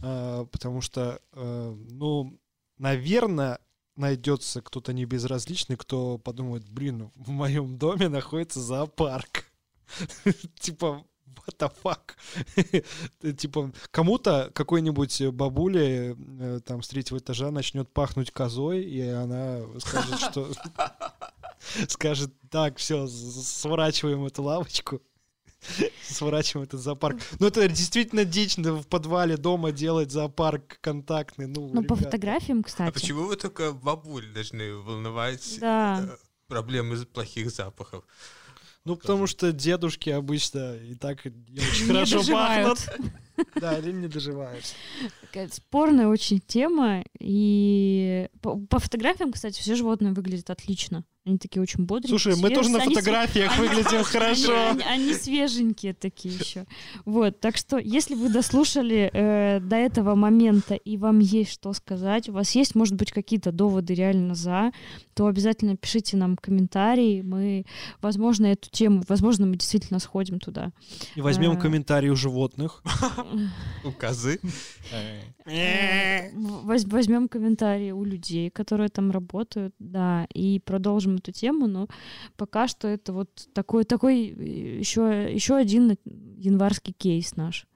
Speaker 1: потому что, ну, наверное, найдется кто-то небезразличный, кто подумает, блин, в моем доме находится зоопарк. Типа, what the fuck? Типа, кому-то какой-нибудь бабуле э, там с третьего этажа начнет пахнуть козой, и она скажет, что... Скажет, так, все, сворачиваем эту лавочку. Сворачиваем этот зоопарк. Ну, это действительно дичь да, в подвале дома делать зоопарк контактный. Ну,
Speaker 4: Ну, по фотографиям,
Speaker 3: А
Speaker 4: кстати.
Speaker 3: почему вы только бабуль должны волновать
Speaker 4: Да.
Speaker 3: э, проблемы из плохих запахов?
Speaker 1: Ну, потому что дедушки обычно и так не очень хорошо пахнут. Да, или не доживают.
Speaker 4: Такая спорная очень тема. И по, по фотографиям, кстати, все животные выглядят отлично. Они такие очень бодрые.
Speaker 1: Слушай, мы тоже на
Speaker 4: Они
Speaker 1: фотографиях
Speaker 4: они-
Speaker 1: выглядим хорошо.
Speaker 4: Они, они свеженькие такие еще. Вот, так что, если вы дослушали э, до этого момента и вам есть что сказать, у вас есть, может быть, какие-то доводы реально за, то обязательно пишите нам комментарии. Мы, возможно, эту тему, возможно, мы действительно сходим туда.
Speaker 1: И возьмем
Speaker 4: А.
Speaker 1: комментарии у животных.
Speaker 3: У козы?
Speaker 4: Э, воз- Возьмем комментарии у людей, которые там работают, да, и продолжим эту тему, но пока что это вот такой, такой еще, еще один январский кейс наш.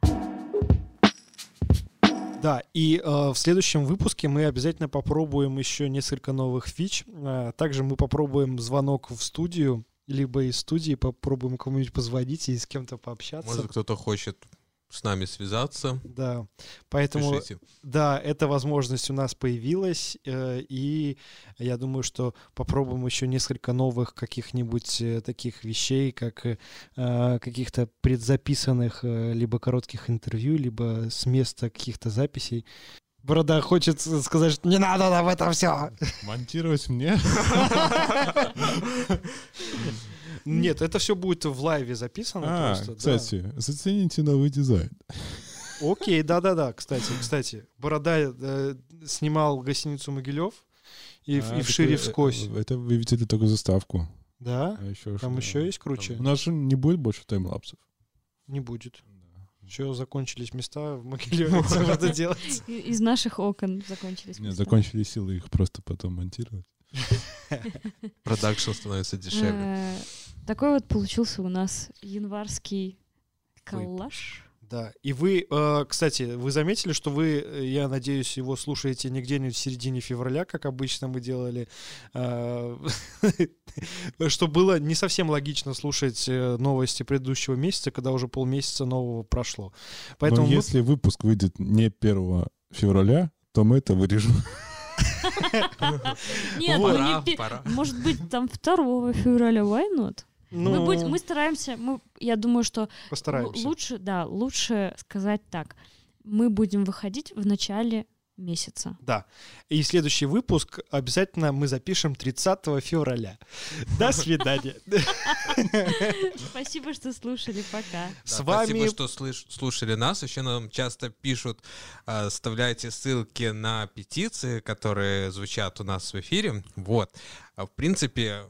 Speaker 1: Да, и э, в следующем выпуске мы обязательно попробуем еще несколько новых фич. Э, также мы попробуем звонок в студию, либо из студии попробуем кому-нибудь позвонить и с кем-то пообщаться.
Speaker 3: Может, кто-то хочет с нами связаться?
Speaker 1: Да, поэтому...
Speaker 3: Пишите.
Speaker 1: Да, эта возможность у нас появилась, э, и я думаю, что попробуем еще несколько новых каких-нибудь э, таких вещей, как э, каких-то предзаписанных либо коротких интервью, либо с места каких-то записей. Борода хочет сказать, что не надо нам это все.
Speaker 2: Монтировать мне?
Speaker 1: Нет, это все будет в лайве записано
Speaker 2: А,
Speaker 1: просто. да.
Speaker 2: кстати, зацените новый дизайн.
Speaker 1: Окей, да-да-да, кстати, кстати. Борода э, снимал гостиницу Могилев и, в-
Speaker 2: А,
Speaker 1: и в шире вскось.
Speaker 2: Это вы видели только заставку.
Speaker 1: Да?
Speaker 2: А еще
Speaker 1: Там
Speaker 2: что?
Speaker 1: еще есть круче?
Speaker 2: У нас же не будет больше таймлапсов.
Speaker 1: Не будет. Еще закончились места в Могилеве, надо делать.
Speaker 4: Из наших окон закончились.
Speaker 2: Нет,
Speaker 4: места.
Speaker 2: закончили силы их просто потом монтировать.
Speaker 3: Продакшн становится дешевле.
Speaker 4: Такой вот получился у нас январский коллаж.
Speaker 1: Да, и вы, э, кстати, вы заметили, что вы, э, я надеюсь, его слушаете не где-нибудь в середине февраля, как обычно мы делали, э, что было не совсем логично слушать новости предыдущего месяца, когда уже полмесяца нового прошло. Поэтому
Speaker 2: Но
Speaker 1: мы-
Speaker 2: если выпуск выйдет не 1 февраля, то мы это вырежем.
Speaker 4: Нет, ну
Speaker 3: Пора,
Speaker 4: не пи-
Speaker 3: пора.
Speaker 4: может быть, там 2 февраля, why not? Мы,
Speaker 1: ну,
Speaker 4: будем- мы стараемся, мы, я думаю, что
Speaker 1: постараемся.
Speaker 4: Лучше, да, лучше сказать так. Мы будем выходить в начале месяца.
Speaker 1: Да. И следующий выпуск обязательно мы запишем 30 февраля. До свидания.
Speaker 4: Спасибо, что слушали. Пока.
Speaker 1: С вами
Speaker 3: Спасибо, что слушали нас. Еще нам часто пишут, вставляйте ссылки на петиции, которые звучат у нас в эфире. Вот. А, В принципе,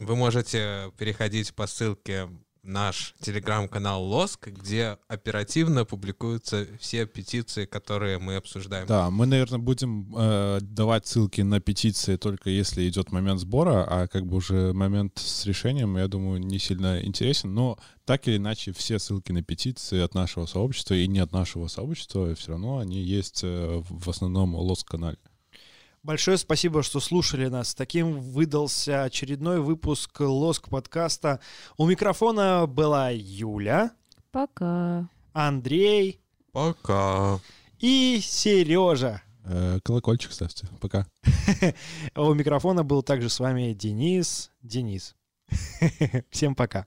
Speaker 3: вы можете переходить по ссылке наш телеграм-канал Лоск, где оперативно публикуются все петиции, которые мы обсуждаем.
Speaker 2: Да, мы, наверное, будем э, давать ссылки на петиции только если идет момент сбора, а как бы уже момент с решением, я думаю, не сильно интересен. Но так или иначе, все ссылки на петиции от нашего сообщества и не от нашего сообщества, все равно они есть э, в основном в Лос-канале.
Speaker 1: Большое спасибо, что слушали нас. Таким выдался очередной выпуск Лоск подкаста. У микрофона была Юля,
Speaker 4: Пока.
Speaker 1: Андрей
Speaker 3: Пока.
Speaker 1: и Сережа.
Speaker 2: Э, колокольчик ставьте. Пока.
Speaker 1: А У микрофона был также с вами Денис. Денис. Всем пока.